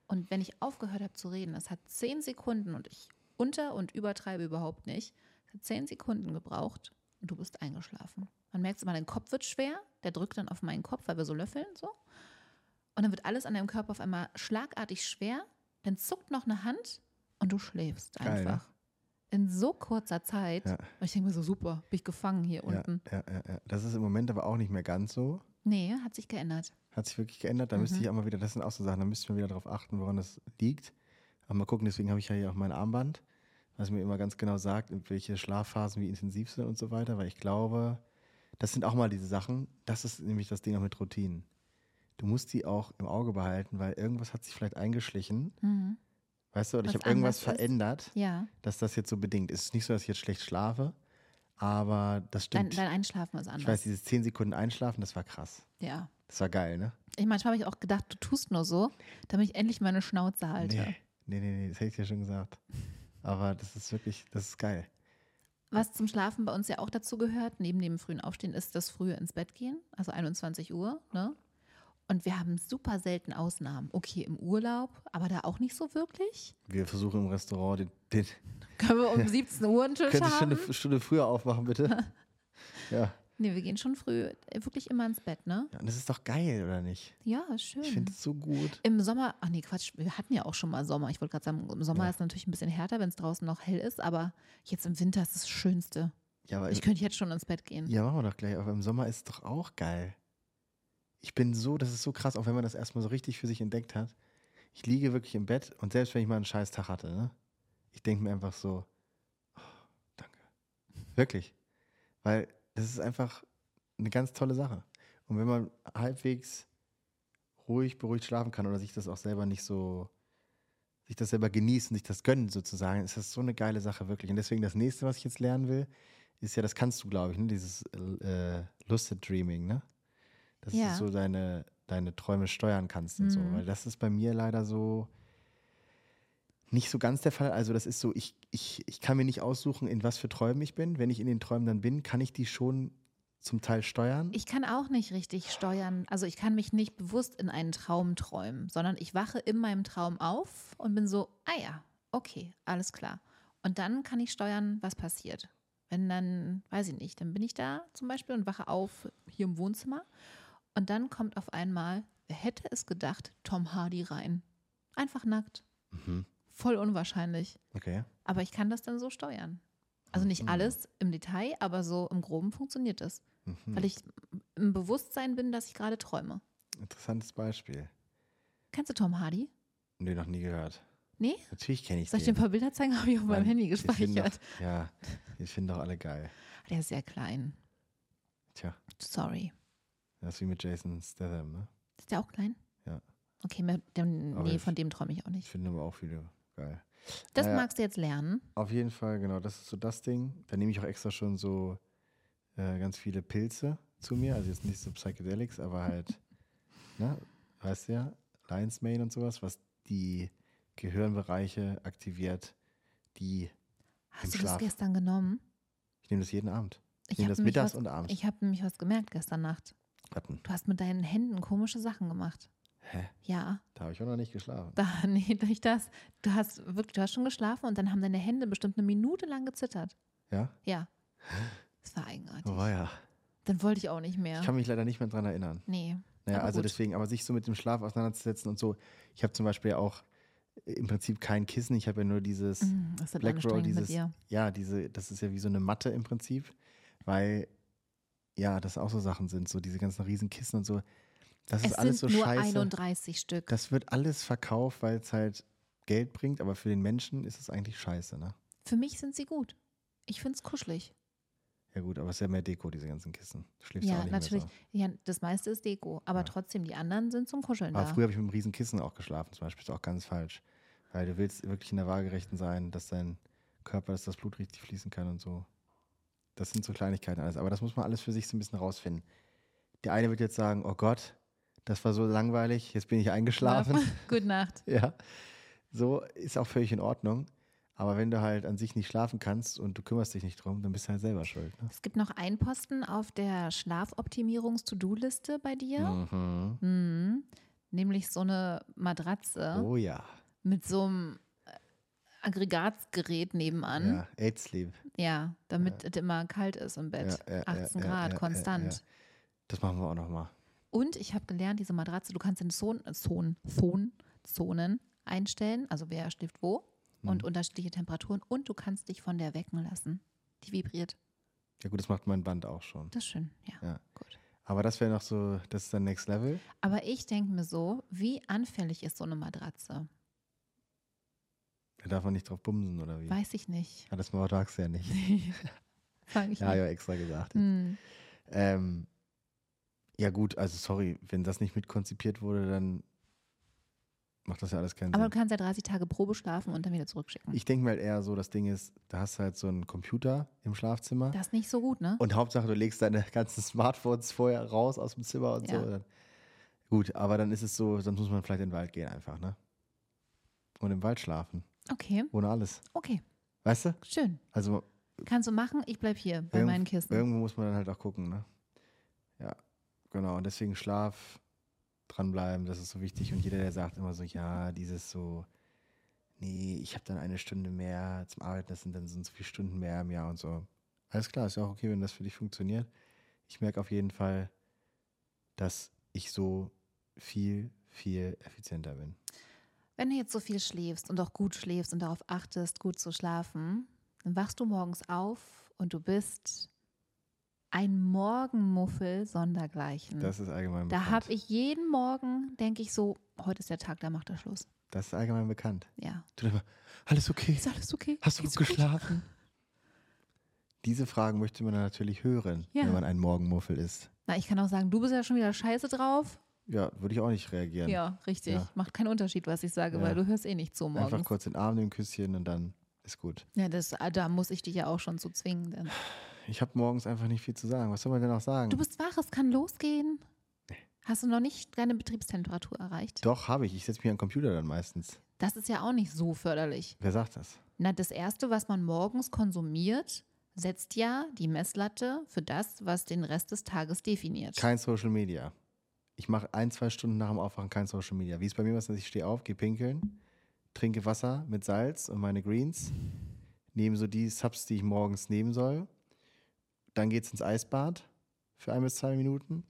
Und wenn ich aufgehört habe zu reden, das hat zehn Sekunden und ich unter- und übertreibe überhaupt nicht. Es hat zehn Sekunden gebraucht und du bist eingeschlafen. Man merkt immer, dein Kopf wird schwer, der drückt dann auf meinen Kopf, weil wir so löffeln so. Und dann wird alles an deinem Körper auf einmal schlagartig schwer, dann zuckt noch eine Hand und du schläfst Geil, ne? einfach. In so kurzer Zeit. Ja. Und ich denke mir so, super, bin ich gefangen hier Ja, unten. ja, ja, ja. Das ist im Moment aber auch nicht mehr ganz so. Nee, hat sich geändert. Hat sich wirklich geändert. Da müsste Mhm. ich auch mal wieder, das sind auch so Sachen, da müsste man wieder darauf achten, woran das liegt. Aber mal gucken, deswegen habe ich ja hier auch mein Armband, was mir immer ganz genau sagt, welche Schlafphasen wie intensiv sind und so weiter, weil ich glaube, das sind auch mal diese Sachen, das ist nämlich das Ding auch mit Routinen. Du musst die auch im Auge behalten, weil irgendwas hat sich vielleicht eingeschlichen, Mhm. weißt du, oder ich Was habe irgendwas ist. verändert, Ja, dass das jetzt so bedingt ist. Es ist nicht so, dass ich jetzt schlecht schlafe, aber das dein, stimmt. dein Einschlafen ist anders. ich weiß, dieses 10 Sekunden Einschlafen, das war krass. ja. Das war geil, ne? Ich manchmal habe ich auch gedacht, du tust nur so, damit ich endlich meine Schnauze halte. Nee, nee, nee, nee, das hätte ich dir schon gesagt. Aber das ist wirklich, das ist geil. Was zum Schlafen bei uns ja auch dazu gehört, neben dem frühen Aufstehen, ist das frühe ins Bett gehen, also 21 Uhr. Ne? Und wir haben super selten Ausnahmen. Okay, im Urlaub, aber da auch nicht so wirklich. Wir versuchen im Restaurant den, den Können wir um 17 Uhr einen Tisch könntest du haben? eine Stunde früher aufmachen, bitte? ja. Nee, wir gehen schon früh, äh, wirklich immer ins Bett, ne? ja. Und das ist doch geil, oder nicht? Ja, schön. Ich finde es so gut. Im Sommer, ach nee, Quatsch, wir hatten ja auch schon mal Sommer. Ich wollte gerade sagen, im Sommer Ja. ist es natürlich ein bisschen härter, wenn es draußen noch hell ist, aber jetzt im Winter ist das Schönste. Ja, aber Ich könnte jetzt schon ins Bett gehen. ja, machen wir doch gleich. Aber im Sommer ist es doch auch geil. Ich bin so, das ist so krass, auch wenn man das erstmal so richtig für sich entdeckt hat. ich liege wirklich im Bett und selbst wenn ich mal einen scheiß Tag hatte, ne, ich denke mir einfach so, oh, danke. Wirklich. Weil das ist einfach eine ganz tolle Sache. Und wenn man halbwegs ruhig, beruhigt schlafen kann oder sich das auch selber nicht so, sich das selber genießen, sich das gönnen sozusagen, ist das so eine geile Sache wirklich. Und deswegen das nächste, was ich jetzt lernen will, ist ja, das kannst du, glaube ich, ne? dieses äh, Lucid Dreaming, ne? Dass Ja. du so deine, deine Träume steuern kannst und so. Mhm. Weil das ist bei mir leider so nicht so ganz der Fall. Also das ist so, ich, ich, ich kann mir nicht aussuchen, in was für Träumen ich bin. Wenn ich in den Träumen dann bin, kann ich die schon zum Teil steuern. Ich kann auch nicht richtig steuern. Also ich kann mich nicht bewusst in einen Traum träumen, sondern ich wache in meinem Traum auf und bin so, ah ja, okay, alles klar. Und dann kann ich steuern, was passiert. Wenn dann, weiß ich nicht, dann bin ich da zum Beispiel und wache auf hier im Wohnzimmer und dann kommt auf einmal, wer hätte es gedacht, Tom Hardy rein. Einfach nackt. Mhm. Voll unwahrscheinlich. Okay. Aber ich kann das dann so steuern. Also nicht Mhm. alles im Detail, aber so im Groben funktioniert das. Mhm. Weil ich im Bewusstsein bin, dass ich gerade träume. Interessantes Beispiel. Kennst du Tom Hardy? Nee, noch nie gehört. Nee? Natürlich kenne ich Soll ich dir den. ein paar Bilder zeigen? Habe ich auf meinem Handy gespeichert. Doch, ja, die finden doch alle geil. Der ist sehr klein. Tja, Sorry. das ist wie mit Jason Statham, ne? Ist der auch klein? Ja. Okay, mit dem, nee, ich- von dem träume ich auch Ich nicht. finde aber auch viele geil. Das Naja. magst du jetzt lernen. Auf jeden Fall, genau, das ist so das Ding. Da nehme ich auch extra schon so äh, ganz viele Pilze zu mir. Also jetzt nicht so Psychedelics, aber halt, ne, weißt du ja, Lion's Mane und sowas, was die Gehirnbereiche aktiviert, die Hast du das Schlaf. gestern genommen? ich nehme das jeden Abend. Ich, Ich nehme das mittags was- und abends. Ich habe nämlich was gemerkt gestern Nacht. Ratten. Du hast mit deinen Händen komische Sachen gemacht. Hä? Ja, Da habe ich auch noch nicht geschlafen. da, nee, nicht das. Du hast wirklich, du hast schon geschlafen und dann haben deine Hände bestimmt eine Minute lang gezittert. Ja? Ja. Das war eigenartig. Oh, war ja. Dann wollte ich auch nicht mehr. Ich kann mich leider nicht mehr dran erinnern. nee. Naja, also gut. deswegen, aber sich so mit dem Schlaf auseinanderzusetzen und so. Ich habe zum Beispiel auch im Prinzip kein Kissen. Ich habe ja nur dieses, Mm, Black Roll, dieses, ja, diese, das ist ja wie so eine Matte im Prinzip, weil, ja, das auch so Sachen sind, so diese ganzen Riesenkissen und so. Das ist Es alles sind so nur scheiße. 31 Stück. Das wird alles verkauft, weil es halt Geld bringt, aber für den Menschen ist es eigentlich scheiße, ne? Für mich sind sie gut. Ich finde es kuschelig. Ja gut, aber es ist ja mehr Deko, diese ganzen Kissen. Du schläfst ja, Ja, auch nicht natürlich. Ja, das meiste ist Deko. Aber Ja. trotzdem, die anderen sind zum Kuscheln. Aber da. früher habe ich mit einem riesen Kissen auch geschlafen, zum Beispiel. Ist auch ganz falsch. Weil du willst wirklich in der Waagerechten sein, dass dein Körper, dass das Blut richtig fließen kann und so. Das sind so Kleinigkeiten alles. Aber das muss man alles für sich so ein bisschen rausfinden. Der eine wird jetzt sagen, oh Gott, das war so langweilig, jetzt bin ich eingeschlafen. Gute Nacht. ja. So ist auch völlig in Ordnung. Aber wenn du halt an sich nicht schlafen kannst und du kümmerst dich nicht drum, dann bist du halt selber schuld. Ne? Es gibt noch einen Posten auf der Schlafoptimierungs-To-Do-Liste bei dir. Mhm. Mhm. Nämlich so eine Matratze Oh ja. mit so einem äh, Aggregatgerät nebenan. Ja, AIDS Sleep. Ja, damit es immer kalt ist im Bett. Ja, ja, ja, 18 ja, Grad, ja, ja, konstant. ja. Das machen wir auch nochmal. Und ich habe gelernt, diese Matratze, du kannst in Zonen, Zonen, Zonen, Zonen einstellen, also wer schläft wo und Mhm. unterschiedliche Temperaturen und du kannst dich von der wecken lassen. Die vibriert. Ja gut, das macht mein Band auch schon. Das ist schön, ja. Ja. Gut. Aber das wäre noch so, das ist dann Next Level. Aber ich denke mir so, wie anfällig ist so eine Matratze? Da darf man nicht drauf bumsen oder wie? Weiß ich nicht. Ja, das sagst du ja nicht. Sag ich Ja, nicht. ja, extra gesagt. Hm. Ähm, ja gut, also sorry, wenn das nicht mitkonzipiert wurde, dann macht das ja alles keinen Aber Sinn. du kannst ja 30 Tage Probe schlafen und dann wieder zurückschicken. Ich denke mal eher so, das Ding ist, da hast du halt so einen Computer im Schlafzimmer das ist nicht so gut, ne? und Hauptsache du legst deine ganzen Smartphones vorher raus aus dem Zimmer und Ja. so. Gut, aber dann ist es so, sonst muss man vielleicht in den Wald gehen einfach, ne? Und im Wald schlafen, Okay, ohne alles. okay, Weißt du? schön. Also Kannst du machen, ich bleib hier bei meinen Kissen. Irgendwo muss man dann halt auch gucken, ne? Genau. Und deswegen Schlaf, dranbleiben, das ist so wichtig. Und jeder, der sagt immer so, ja, dieses so, nee, ich habe dann eine Stunde mehr zum Arbeiten, das sind dann so viele Stunden mehr im Jahr und so. Alles klar, ist ja auch okay, wenn das für dich funktioniert. Ich merke auf jeden Fall, dass ich so viel, viel effizienter bin. Wenn du jetzt so viel schläfst und auch gut schläfst und darauf achtest, gut zu schlafen, dann wachst du morgens auf und du bist ein Morgenmuffel sondergleichen. Das ist allgemein da bekannt. habe ich jeden Morgen, denke ich so, heute ist der Tag, da macht er Schluss. Das ist allgemein bekannt. Ja. Du immer, alles okay? Ist alles okay? Hast du Geht's gut geschlafen? Diese Fragen möchte man natürlich hören, Ja. wenn man ein Morgenmuffel ist. Na, ich kann auch sagen, du bist ja schon wieder scheiße drauf. Ja, würde ich auch nicht reagieren. Ja, richtig. Ja. Macht keinen Unterschied, was ich sage, Ja. weil du hörst eh nicht zu Einfach morgens. kurz den Arm nehmen, Küsschen und dann ist gut. Ja, das, da muss ich dich ja auch schon zu zwingen. Denn Ich habe morgens einfach nicht viel zu sagen. Was soll man denn auch sagen? du bist wach, es kann losgehen. Hast du noch nicht deine Betriebstemperatur erreicht? Doch, habe ich. Ich setze mich an den Computer dann meistens. Das ist ja auch nicht so förderlich. Wer sagt das? Na, das Erste, was man morgens konsumiert, setzt ja die Messlatte für das, was den Rest des Tages definiert. Kein Social Media. Ich mache ein, zwei Stunden nach dem Aufwachen kein Social Media. Wie es bei mir ist, ich stehe auf, gehe pinkeln, trinke Wasser mit Salz und meine Greens, nehme so die Subs, die ich morgens nehmen soll. Dann geht es ins Eisbad für ein bis zwei Minuten.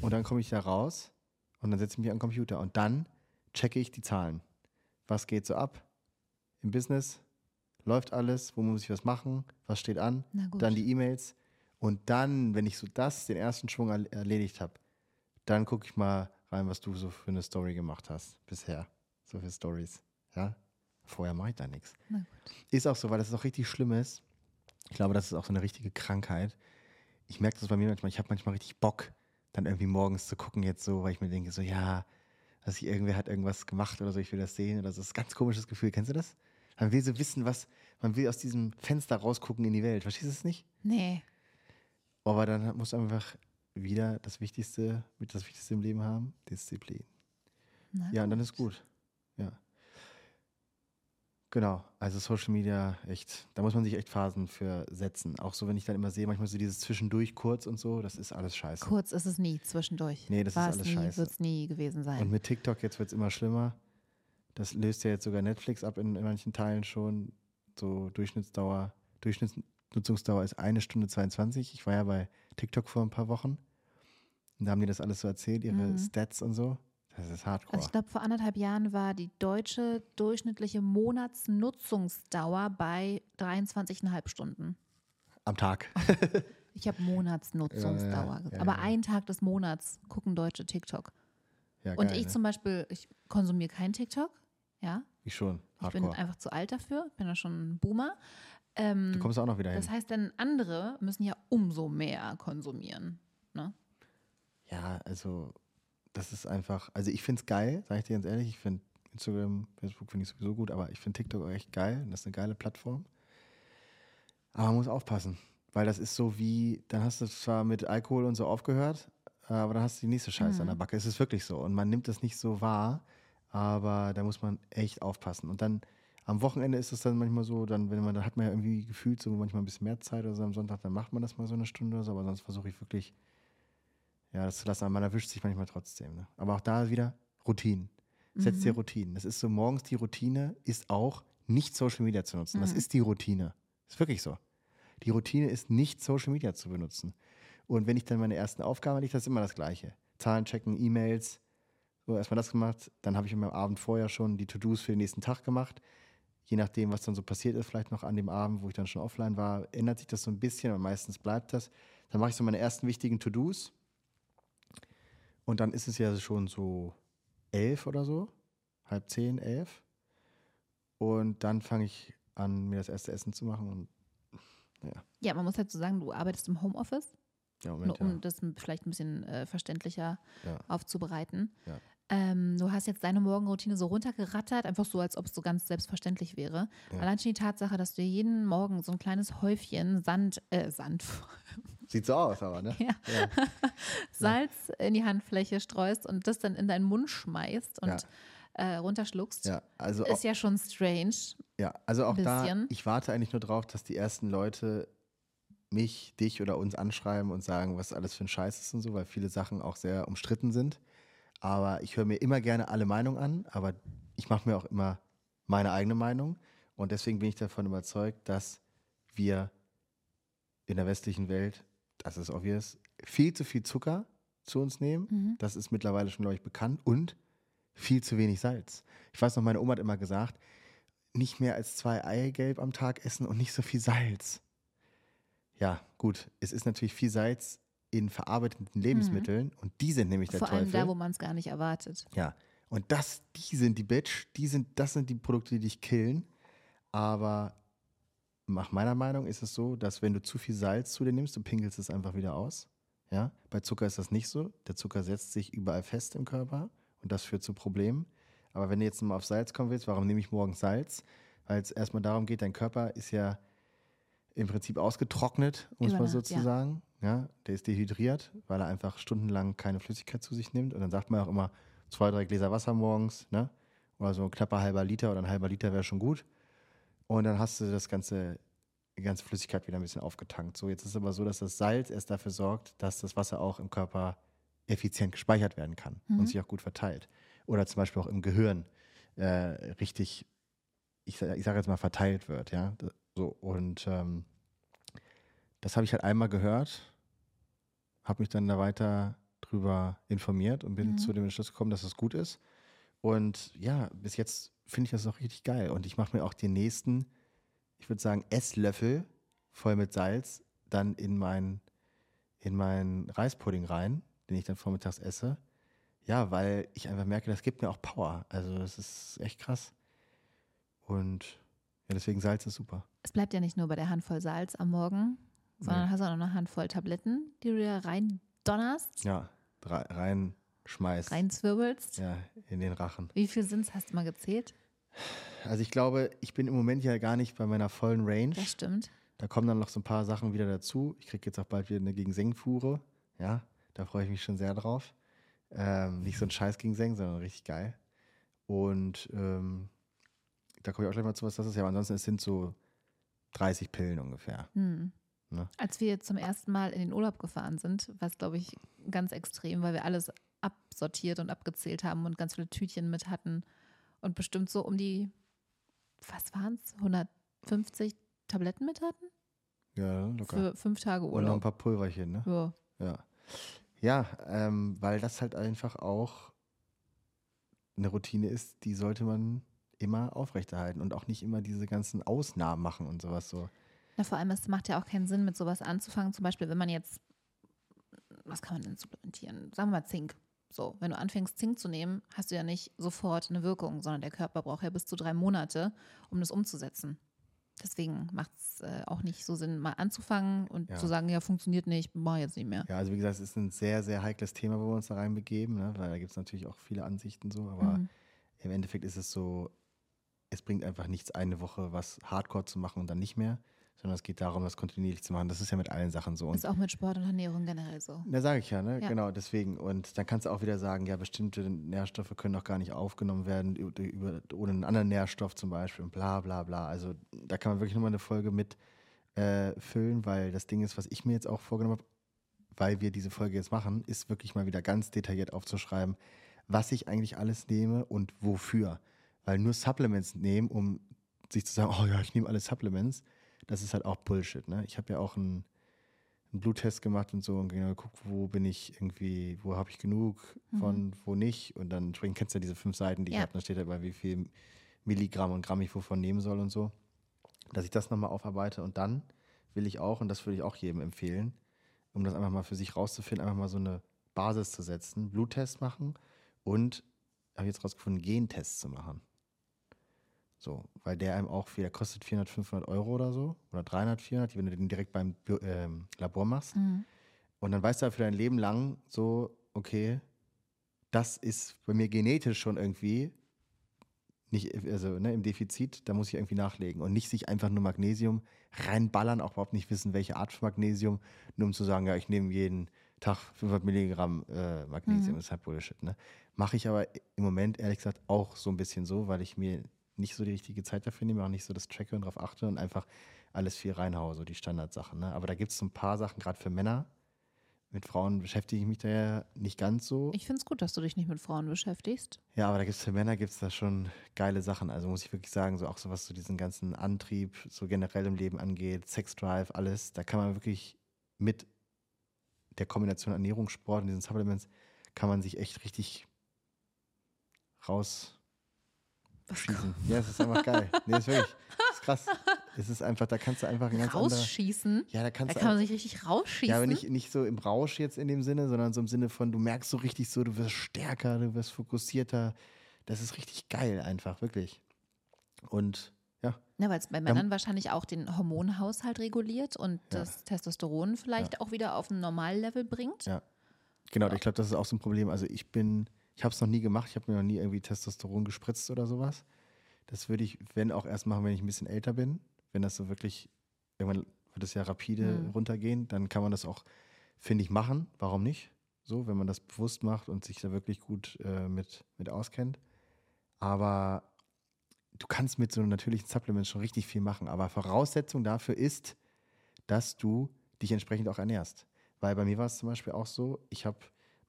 Und dann komme ich da raus und dann setze ich mich an den Computer. Und dann checke ich die Zahlen. Was geht so ab im Business? Läuft alles? Wo muss ich was machen? Was steht an? Dann die E-Mails. Und dann, wenn ich so das, den ersten Schwung erl- erledigt habe, dann gucke ich mal rein, was du so für eine Story gemacht hast bisher. So für Stories. Ja? Vorher mache ich da nichts. Ist auch so, weil das auch richtig schlimm ist. Ich glaube, das ist auch so eine richtige Krankheit. Ich merke das bei mir manchmal. Ich habe manchmal richtig Bock, dann irgendwie morgens zu gucken, jetzt so, weil ich mir denke, so, ja, dass ich irgendwer hat irgendwas gemacht oder so, ich will das sehen oder so. Das ist ein ganz komisches Gefühl. Kennst du das? Man will so wissen, was, man will aus diesem Fenster rausgucken in die Welt. Verstehst du es nicht? Nee. Aber dann muss man einfach wieder das Wichtigste, mit das Wichtigste im Leben haben, Disziplin. Na Ja, und dann ist gut. Ja. Genau, also Social Media, echt, da muss man sich echt Phasen für setzen. Auch so, wenn ich dann immer sehe, manchmal so dieses Zwischendurch kurz und so, das ist alles scheiße. Kurz ist es nie zwischendurch. Nee, das ist War alles es nie, scheiße. Wird es nie gewesen sein. Und mit TikTok jetzt wird es immer schlimmer. Das löst ja jetzt sogar Netflix ab in, in manchen Teilen schon. So Durchschnittsdauer, Durchschnittsnutzungsdauer ist eine Stunde 22. Ich war ja bei TikTok vor ein paar Wochen. Und da haben die das alles so erzählt, ihre Mhm. Stats und so. Das ist hardcore. Also ich glaube, vor anderthalb Jahren war die deutsche durchschnittliche Monatsnutzungsdauer bei 23,5 Stunden. Am Tag. Ich habe Monatsnutzungsdauer Ja, ja, Aber einen Tag des Monats gucken Deutsche TikTok. Ja, Und geil, ich ne? zum Beispiel, ich konsumiere kein TikTok. Ja, Ich schon. ich bin Hardcore. einfach zu alt dafür. Ich bin ja schon ein Boomer. Ähm, Du kommst auch noch wieder hin. das heißt, dann andere müssen ja umso mehr konsumieren. Ne? Ja, also das ist einfach, also ich finde es geil, sage ich dir ganz ehrlich. Ich finde Instagram, Facebook finde ich sowieso gut, aber ich finde TikTok auch echt geil. Das ist eine geile Plattform. Aber man muss aufpassen, weil das ist so wie, dann hast du zwar mit Alkohol und so aufgehört, aber dann hast du die nächste Scheiße an der Backe. Es ist wirklich so und man nimmt das nicht so wahr, aber da muss man echt aufpassen. Und dann am Wochenende ist es dann manchmal so, dann, wenn man, dann hat man ja irgendwie gefühlt so manchmal ein bisschen mehr Zeit oder so am Sonntag, dann macht man das mal so eine Stunde oder so, aber sonst versuche ich wirklich ja, das zu lassen, aber man erwischt sich manchmal trotzdem. Ne? Aber auch da wieder Routinen. Setz dir Routinen. Das ist so, morgens die Routine ist auch, nicht Social Media zu nutzen. Das ist die Routine. Ist wirklich so. Die Routine ist nicht Social Media zu benutzen. Und wenn ich dann meine ersten Aufgaben hatte, das ist immer das Gleiche. Zahlen checken, E-Mails, so erstmal das gemacht. Dann habe ich am Abend vorher schon die To-Dos für den nächsten Tag gemacht. Je nachdem, was dann so passiert ist, vielleicht noch an dem Abend, wo ich dann schon offline war, ändert sich das so ein bisschen, aber meistens bleibt das. Dann mache ich so meine ersten wichtigen To-Dos. Und dann ist es ja schon so elf oder so, halb zehn, elf. Und dann fange ich an, mir das erste Essen zu machen. Und ja, Ja, man muss halt so sagen, du arbeitest im Homeoffice, ja nur Moment, um ja. das vielleicht ein bisschen äh, verständlicher Ja. aufzubereiten. Ähm, du hast jetzt deine Morgenroutine so runtergerattert, einfach so, als ob es so ganz selbstverständlich wäre. Allein schon die Tatsache, dass du jeden Morgen so ein kleines Häufchen Sand, äh, Sand, Sieht so aus, aber, ne? ja, Ja. Salz in die Handfläche streust und das dann in deinen Mund schmeißt und Ja. äh, runterschluckst, Ja, also auch, ist ja schon strange. ja, also auch da, ich warte eigentlich nur drauf, dass die ersten Leute mich, dich oder uns anschreiben und sagen, was alles für ein Scheiß ist und so, weil viele Sachen auch sehr umstritten sind. Aber ich höre mir immer gerne alle Meinungen an, aber ich mache mir auch immer meine eigene Meinung. Und deswegen bin ich davon überzeugt, dass wir in der westlichen Welt, das ist obvious, viel zu viel Zucker zu uns nehmen. Mhm. Das ist mittlerweile schon, glaube ich, bekannt. Und viel zu wenig Salz. Ich weiß noch, meine Oma hat immer gesagt, nicht mehr als zwei Eigelb am Tag essen und nicht so viel Salz. Ja, gut, es ist natürlich viel Salz in verarbeiteten Lebensmitteln und die sind nämlich der Vor allem Teufel. da, wo man es gar nicht erwartet. ja, Und das, die sind die Bitch, die sind, das sind die Produkte, die dich killen. Aber nach meiner Meinung ist es so, dass wenn du zu viel Salz zu dir nimmst, du pinkelst es einfach wieder aus. Ja? Bei Zucker ist das nicht so. Der Zucker setzt sich überall fest im Körper und das führt zu Problemen. Aber wenn du jetzt mal auf Salz kommen willst, warum nehme ich morgens Salz? Weil es erstmal darum geht, dein Körper ist ja im Prinzip ausgetrocknet, muss man so zu sagen. Ja, der ist dehydriert, weil er einfach stundenlang keine Flüssigkeit zu sich nimmt. Und dann sagt man auch immer, zwei, drei Gläser Wasser morgens, ne? Oder so ein knapper halber Liter oder ein halber Liter wäre schon gut. Und dann hast du das ganze, die ganze Flüssigkeit wieder ein bisschen aufgetankt. So, jetzt ist es aber so, dass das Salz erst dafür sorgt, dass das Wasser auch im Körper effizient gespeichert werden kann mhm. und sich auch gut verteilt. Oder zum Beispiel auch im Gehirn äh, richtig, ich, ich sage jetzt mal, verteilt wird, ja. So, und ähm, das habe ich halt einmal gehört, habe mich dann da weiter drüber informiert und bin mhm. zu dem Entschluss gekommen, dass es gut ist. Und ja, bis jetzt finde ich das auch richtig geil. Und ich mache mir auch den nächsten, ich würde sagen, Esslöffel voll mit Salz dann in meinen in meinen Reispudding rein, den ich dann vormittags esse. Ja, weil ich einfach merke, das gibt mir auch Power. Also das ist echt krass. Und ja, deswegen Salz ist super. Es bleibt ja nicht nur bei der Handvoll Salz am Morgen, sondern nee. hast auch noch eine Handvoll Tabletten, die du dir rein donnerst. Ja, reinschmeißt. Reinzwirbelst. Ja, in den Rachen. Wie viel sind es, hast du mal gezählt? Also ich glaube, ich bin im Moment ja gar nicht bei meiner vollen Range. Das stimmt. Da kommen dann noch so ein paar Sachen wieder dazu. Ich kriege jetzt auch bald wieder eine Gegensengfuhre. Ja, da freue ich mich schon sehr drauf. Ähm, nicht so ein Scheiß Gegenseng, sondern richtig geil. Und ähm, da komme ich auch gleich mal zu, was das ist. Ja, aber ansonsten, es sind so 30 Pillen ungefähr. Hm. Ne? Als wir zum ersten Mal in den Urlaub gefahren sind, war es, glaube ich, ganz extrem, weil wir alles absortiert und abgezählt haben und ganz viele Tütchen mit hatten und bestimmt so um die, was waren es, 150 Tabletten mit hatten? Ja, locker. Für fünf Tage Urlaub. Und noch ein paar Pulverchen, ne? Ja. Ja, ja ähm, weil das halt einfach auch eine Routine ist, die sollte man immer aufrechterhalten und auch nicht immer diese ganzen Ausnahmen machen und sowas so. Na, vor allem, es macht ja auch keinen Sinn, mit sowas anzufangen. Zum Beispiel, wenn man jetzt, was kann man denn supplementieren? Sagen wir mal Zink. So, wenn du anfängst, Zink zu nehmen, hast du ja nicht sofort eine Wirkung, sondern der Körper braucht ja bis zu drei Monate, um das umzusetzen. Deswegen macht es äh, auch nicht so Sinn, mal anzufangen und ja. zu sagen, ja, funktioniert nicht, mach jetzt nicht mehr. Ja, also wie gesagt, es ist ein sehr, sehr heikles Thema, wo wir uns da reinbegeben, ne? weil da gibt es natürlich auch viele Ansichten so, aber mhm. im Endeffekt ist es so, es bringt einfach nichts, eine Woche was Hardcore zu machen und dann nicht mehr sondern es geht darum, das kontinuierlich zu machen. Das ist ja mit allen Sachen so. Und ist auch mit Sport und Ernährung generell so. Da sage ich ja, ne? Ja. Genau, deswegen. Und dann kannst du auch wieder sagen, ja, bestimmte Nährstoffe können auch gar nicht aufgenommen werden über, über, ohne einen anderen Nährstoff zum Beispiel und bla bla bla. Also da kann man wirklich nochmal eine Folge mit äh, füllen, weil das Ding ist, was ich mir jetzt auch vorgenommen habe, weil wir diese Folge jetzt machen, ist wirklich mal wieder ganz detailliert aufzuschreiben, was ich eigentlich alles nehme und wofür. Weil nur Supplements nehmen, um sich zu sagen, oh ja, ich nehme alle Supplements, das ist halt auch Bullshit. Ne? Ich habe ja auch einen, einen, Bluttest gemacht und so und genau geguckt, wo bin ich irgendwie, wo habe ich genug von, mhm. wo nicht. Und dann kennst du ja diese fünf Seiten, die ja. ich habe, da steht dabei, wie viel Milligramm und Gramm ich wovon nehmen soll und so. Dass ich das nochmal aufarbeite und dann will ich auch, und das würde ich auch jedem empfehlen, um das einfach mal für sich rauszufinden, einfach mal so eine Basis zu setzen, Bluttest machen und habe jetzt rausgefunden, Gentests zu machen. So, weil der einem auch wieder kostet 400, 500 Euro oder so oder 300, 400, wenn du den direkt beim ähm, Labor machst. Mhm. Und dann weißt du für dein Leben lang so, okay, das ist bei mir genetisch schon irgendwie nicht, also ne, im Defizit, da muss ich irgendwie nachlegen und nicht sich einfach nur Magnesium reinballern, auch überhaupt nicht wissen, welche Art von Magnesium, nur um zu sagen, ja, ich nehme jeden Tag 500 Milligramm äh, Magnesium, mhm. das ist halt Bullshit. Ne? Mache ich aber im Moment ehrlich gesagt auch so ein bisschen so, weil ich mir nicht so die richtige Zeit dafür nehme, auch nicht so das tracke und darauf achte und einfach alles viel reinhaue, so die Standardsachen. Ne? Aber da gibt es so ein paar Sachen, gerade für Männer. Mit Frauen beschäftige ich mich da ja nicht ganz so. Ich finde es gut, dass du dich nicht mit Frauen beschäftigst. Ja, aber da gibt es für Männer gibt's da schon geile Sachen. Also muss ich wirklich sagen, so auch so was so diesen ganzen Antrieb so generell im Leben angeht, Sexdrive, alles, da kann man wirklich mit der Kombination Ernährung, Sport und diesen Supplements kann man sich echt richtig raus schießen. Ja, es ist einfach geil. Nee, ist wirklich. Das ist krass. Es ist einfach, da kannst du einfach ein ganz Rausschießen? Andere, ja, da kannst da kann man sich richtig rausschießen. Ja, aber nicht, nicht so im Rausch jetzt in dem Sinne, sondern so im Sinne von, du merkst so richtig so, du wirst stärker, du wirst fokussierter, Das ist richtig geil einfach, wirklich. Und ja. Ja, weil es bei Männern ja. wahrscheinlich auch den Hormonhaushalt reguliert und ja. das Testosteron vielleicht auch wieder auf ein Normallevel bringt. Ja. Genau, ich glaube, das ist auch so ein Problem. Also ich bin, ich habe es noch nie gemacht, ich habe mir noch nie irgendwie Testosteron gespritzt oder sowas. Das würde ich, wenn auch erst machen, wenn ich ein bisschen älter bin. Wenn das so wirklich, irgendwann wird es ja rapide mhm. runtergehen, dann kann man das auch, finde ich, machen. Warum nicht? So, wenn man das bewusst macht und sich da wirklich gut äh, mit, mit auskennt. Aber du kannst mit so einem natürlichen Supplement schon richtig viel machen. Aber Voraussetzung dafür ist, dass du dich entsprechend auch ernährst. Weil bei mir war es zum Beispiel auch so, ich habe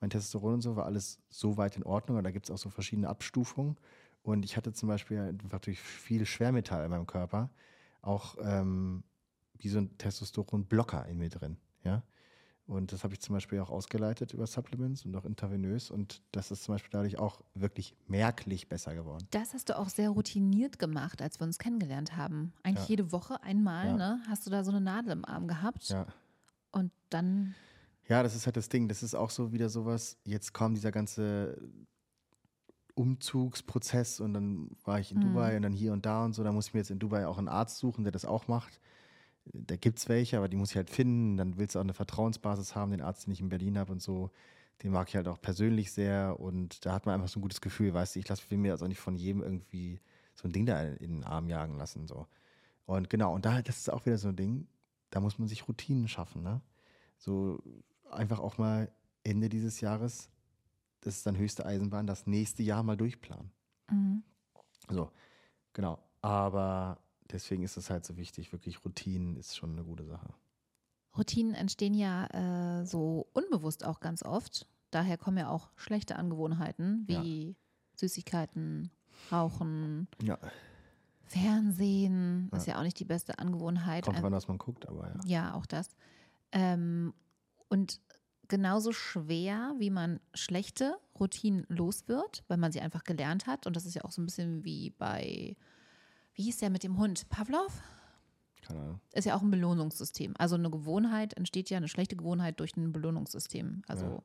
mein Testosteron und so war alles so weit in Ordnung. Und da gibt es auch so verschiedene Abstufungen. Und ich hatte zum Beispiel einfach durch viel Schwermetall in meinem Körper auch ähm, wie so ein Testosteron-Blocker in mir drin. Ja. Und das habe ich zum Beispiel auch ausgeleitet über Supplements und auch intravenös. Und das ist zum Beispiel dadurch auch wirklich merklich besser geworden. Das hast du auch sehr routiniert gemacht, als wir uns kennengelernt haben. Eigentlich ja. jede Woche einmal, ja. ne? Hast du da so eine Nadel im Arm gehabt? Ja. Und dann. Ja, das ist halt das Ding. Das ist auch so wieder sowas. Jetzt kommt dieser ganze Umzugsprozess und dann war ich in mhm. Dubai und dann hier und da und so. Da muss ich mir jetzt in Dubai auch einen Arzt suchen, der das auch macht da gibt es welche, aber die muss ich halt finden. Dann willst du auch eine Vertrauensbasis haben, den Arzt, den ich in Berlin habe und so. Den mag ich halt auch persönlich sehr und da hat man einfach so ein gutes Gefühl, weißt du, ich lasse mir also nicht von jedem irgendwie so ein Ding da in den Arm jagen lassen. So. Und genau, und da, das ist auch wieder so ein Ding, da muss man sich Routinen schaffen, ne? So einfach auch mal Ende dieses Jahres, das ist dann höchste Eisenbahn, das nächste Jahr mal durchplanen. Mhm. So, genau. Aber deswegen ist es halt so wichtig, wirklich Routinen ist schon eine gute Sache. Routinen entstehen ja äh, so unbewusst auch ganz oft. Daher kommen ja auch schlechte Angewohnheiten wie ja. Süßigkeiten, Rauchen, ja. Fernsehen, ja. ist ja auch nicht die beste Angewohnheit. Kommt dran, was man guckt, aber ja. Ja, auch das. Ähm, und genauso schwer, wie man schlechte Routinen los wird, weil man sie einfach gelernt hat. Und das ist ja auch so ein bisschen wie bei wie hieß der mit dem Hund? Pavlov? Keine Ahnung. Ist ja auch ein Belohnungssystem. Also eine Gewohnheit entsteht ja, eine schlechte Gewohnheit durch ein Belohnungssystem. Also. Ja.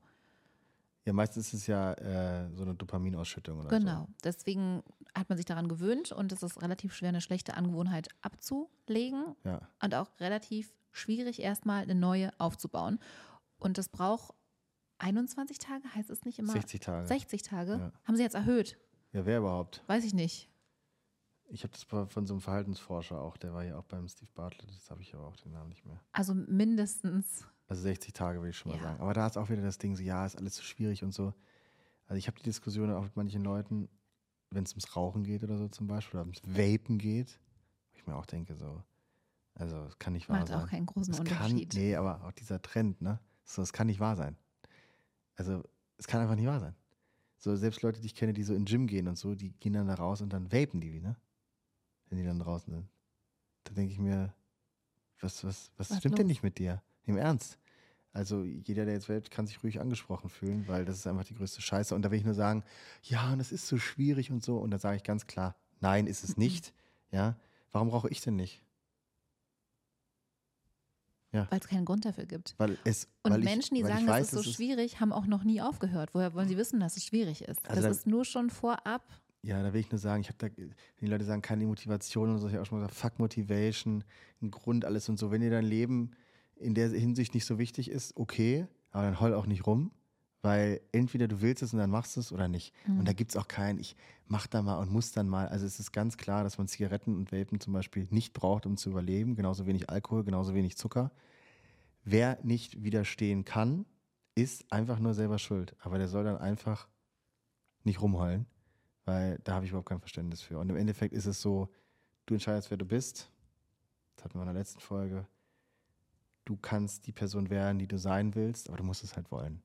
Ja, meistens ist es ja äh, so eine Dopaminausschüttung oder Genau. So. Deswegen hat man sich daran gewöhnt und es ist relativ schwer, eine schlechte Angewohnheit abzulegen. Ja. Und auch relativ schwierig, erstmal eine neue aufzubauen. Und das braucht 21 Tage, heißt es nicht immer? 60 Tage. 60 Tage. Ja. Haben Sie jetzt erhöht? Ja, wer überhaupt? Weiß ich nicht. Ich habe das von so einem Verhaltensforscher auch, der war ja auch beim Steve Bartlett, das habe ich aber auch den Namen nicht mehr. Also mindestens. Also 60 Tage würde ich schon mal ja. sagen. Aber da ist auch wieder das Ding, so ja, ist alles so schwierig und so. Also ich habe die Diskussion auch mit manchen Leuten, wenn es ums Rauchen geht oder so zum Beispiel, oder ums Vapen geht, wo ich mir auch denke, so, also es kann nicht wahr Macht sein. Macht auch keinen großen das Unterschied. Kann, nee, aber auch dieser Trend, ne? So, es kann nicht wahr sein. Also es kann einfach nicht wahr sein. So, selbst Leute, die ich kenne, die so in Gym gehen und so, die gehen dann da raus und dann vapen die, ne? wenn die dann draußen sind. Da denke ich mir, was, was, was, was stimmt los? denn nicht mit dir? Im Ernst. Also jeder, der jetzt wählt, kann sich ruhig angesprochen fühlen, weil das ist einfach die größte Scheiße. Und da will ich nur sagen, ja, und das ist so schwierig und so. Und da sage ich ganz klar, nein, ist es nicht. Ja, warum brauche ich denn nicht? Ja. Weil es keinen Grund dafür gibt. Weil es, und weil Menschen, die sagen, weiß, das ist so schwierig, haben auch noch nie aufgehört. Woher wollen sie wissen, dass es schwierig ist? Also das ist nur schon vorab ja, da will ich nur sagen, ich habe da, die Leute sagen, keine Motivation und so, ich habe auch schon mal gesagt, fuck Motivation, ein Grund, alles und so. Wenn dir dein Leben in der Hinsicht nicht so wichtig ist, okay, aber dann heul auch nicht rum, weil entweder du willst es und dann machst du es oder nicht. Mhm. Und da gibt es auch keinen, ich mach da mal und muss dann mal. Also es ist ganz klar, dass man Zigaretten und Vapen zum Beispiel nicht braucht, um zu überleben, genauso wenig Alkohol, genauso wenig Zucker. Wer nicht widerstehen kann, ist einfach nur selber schuld. Aber der soll dann einfach nicht rumheulen weil da habe ich überhaupt kein Verständnis für. Und im Endeffekt ist es so, du entscheidest, wer du bist. Das hatten wir in der letzten Folge. Du kannst die Person werden, die du sein willst, aber du musst es halt wollen.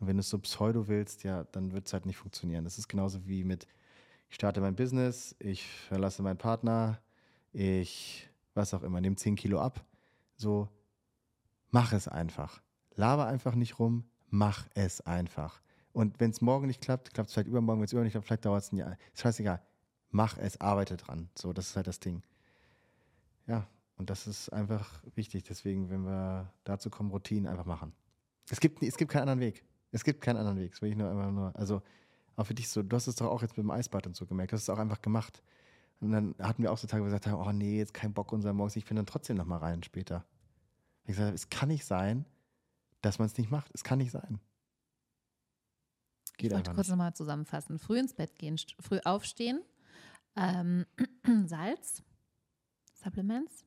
Und wenn du es so pseudo willst, ja, dann wird es halt nicht funktionieren. Das ist genauso wie mit, ich starte mein Business, ich verlasse meinen Partner, ich, was auch immer, nehme 10 Kilo ab. So, mach es einfach. Laber einfach nicht rum, mach es einfach. Und wenn es morgen nicht klappt, klappt es vielleicht übermorgen, wenn es übermorgen nicht klappt, vielleicht dauert es ein Jahr. Ist scheißegal. Mach es, arbeite dran. So, das ist halt das Ding. Ja, und das ist einfach wichtig. Deswegen, wenn wir dazu kommen, Routinen einfach machen. Es gibt, es gibt keinen anderen Weg. Es gibt keinen anderen Weg. Das will ich nur einfach nur. Also Auch für dich so, du hast es doch auch jetzt mit dem Eisbad und so gemerkt, du hast es auch einfach gemacht. Und dann hatten wir auch so Tage, wo wir gesagt haben, oh nee, jetzt kein Bock unser morgens, ich bin dann trotzdem nochmal rein später. Ich gesagt, es kann nicht sein, dass man es nicht macht. Es kann nicht sein. Geht ich wollte kurz nochmal zusammenfassen. Früh ins Bett gehen, früh aufstehen, ähm, Salz, Supplements.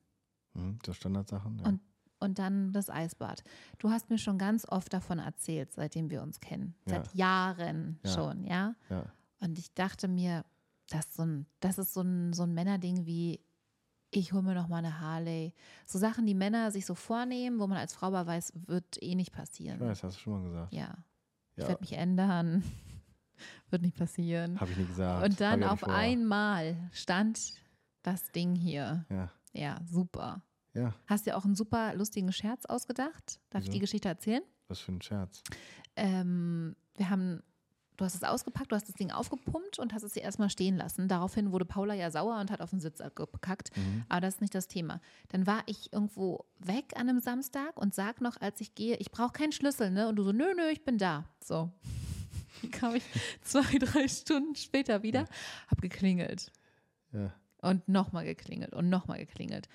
Hm, so Standardsachen. Ja. Und, und dann das Eisbad. Du hast mir schon ganz oft davon erzählt, seitdem wir uns kennen. Seit ja. Jahren ja. schon, ja? ja? Und ich dachte mir, das, so ein, das ist so ein, so ein Männerding wie, ich hole mir noch mal eine Harley. So Sachen, die Männer sich so vornehmen, wo man als Frau aber weiß, wird eh nicht passieren. Ich weiß, hast du schon mal gesagt. Ja. Ich werde mich ändern. wird nicht passieren. Habe ich nicht gesagt. Und dann auf einmal stand das Ding hier. Ja. Ja, super. Ja. Hast dir auch einen super lustigen Scherz ausgedacht? Darf Wieso? ich die Geschichte erzählen? Was für ein Scherz? Ähm, wir haben du hast es ausgepackt, du hast das Ding aufgepumpt und hast es dir erstmal stehen lassen. Daraufhin wurde Paula ja sauer und hat auf den Sitz gekackt. Mhm. Aber das ist nicht das Thema. Dann war ich irgendwo weg an einem Samstag und sag noch, als ich gehe, ich brauche keinen Schlüssel, ne? Und du so, nö, nö, ich bin da. So. Dann kam ich zwei, drei Stunden später wieder, ja. hab geklingelt. Ja. Und nochmal geklingelt und nochmal geklingelt.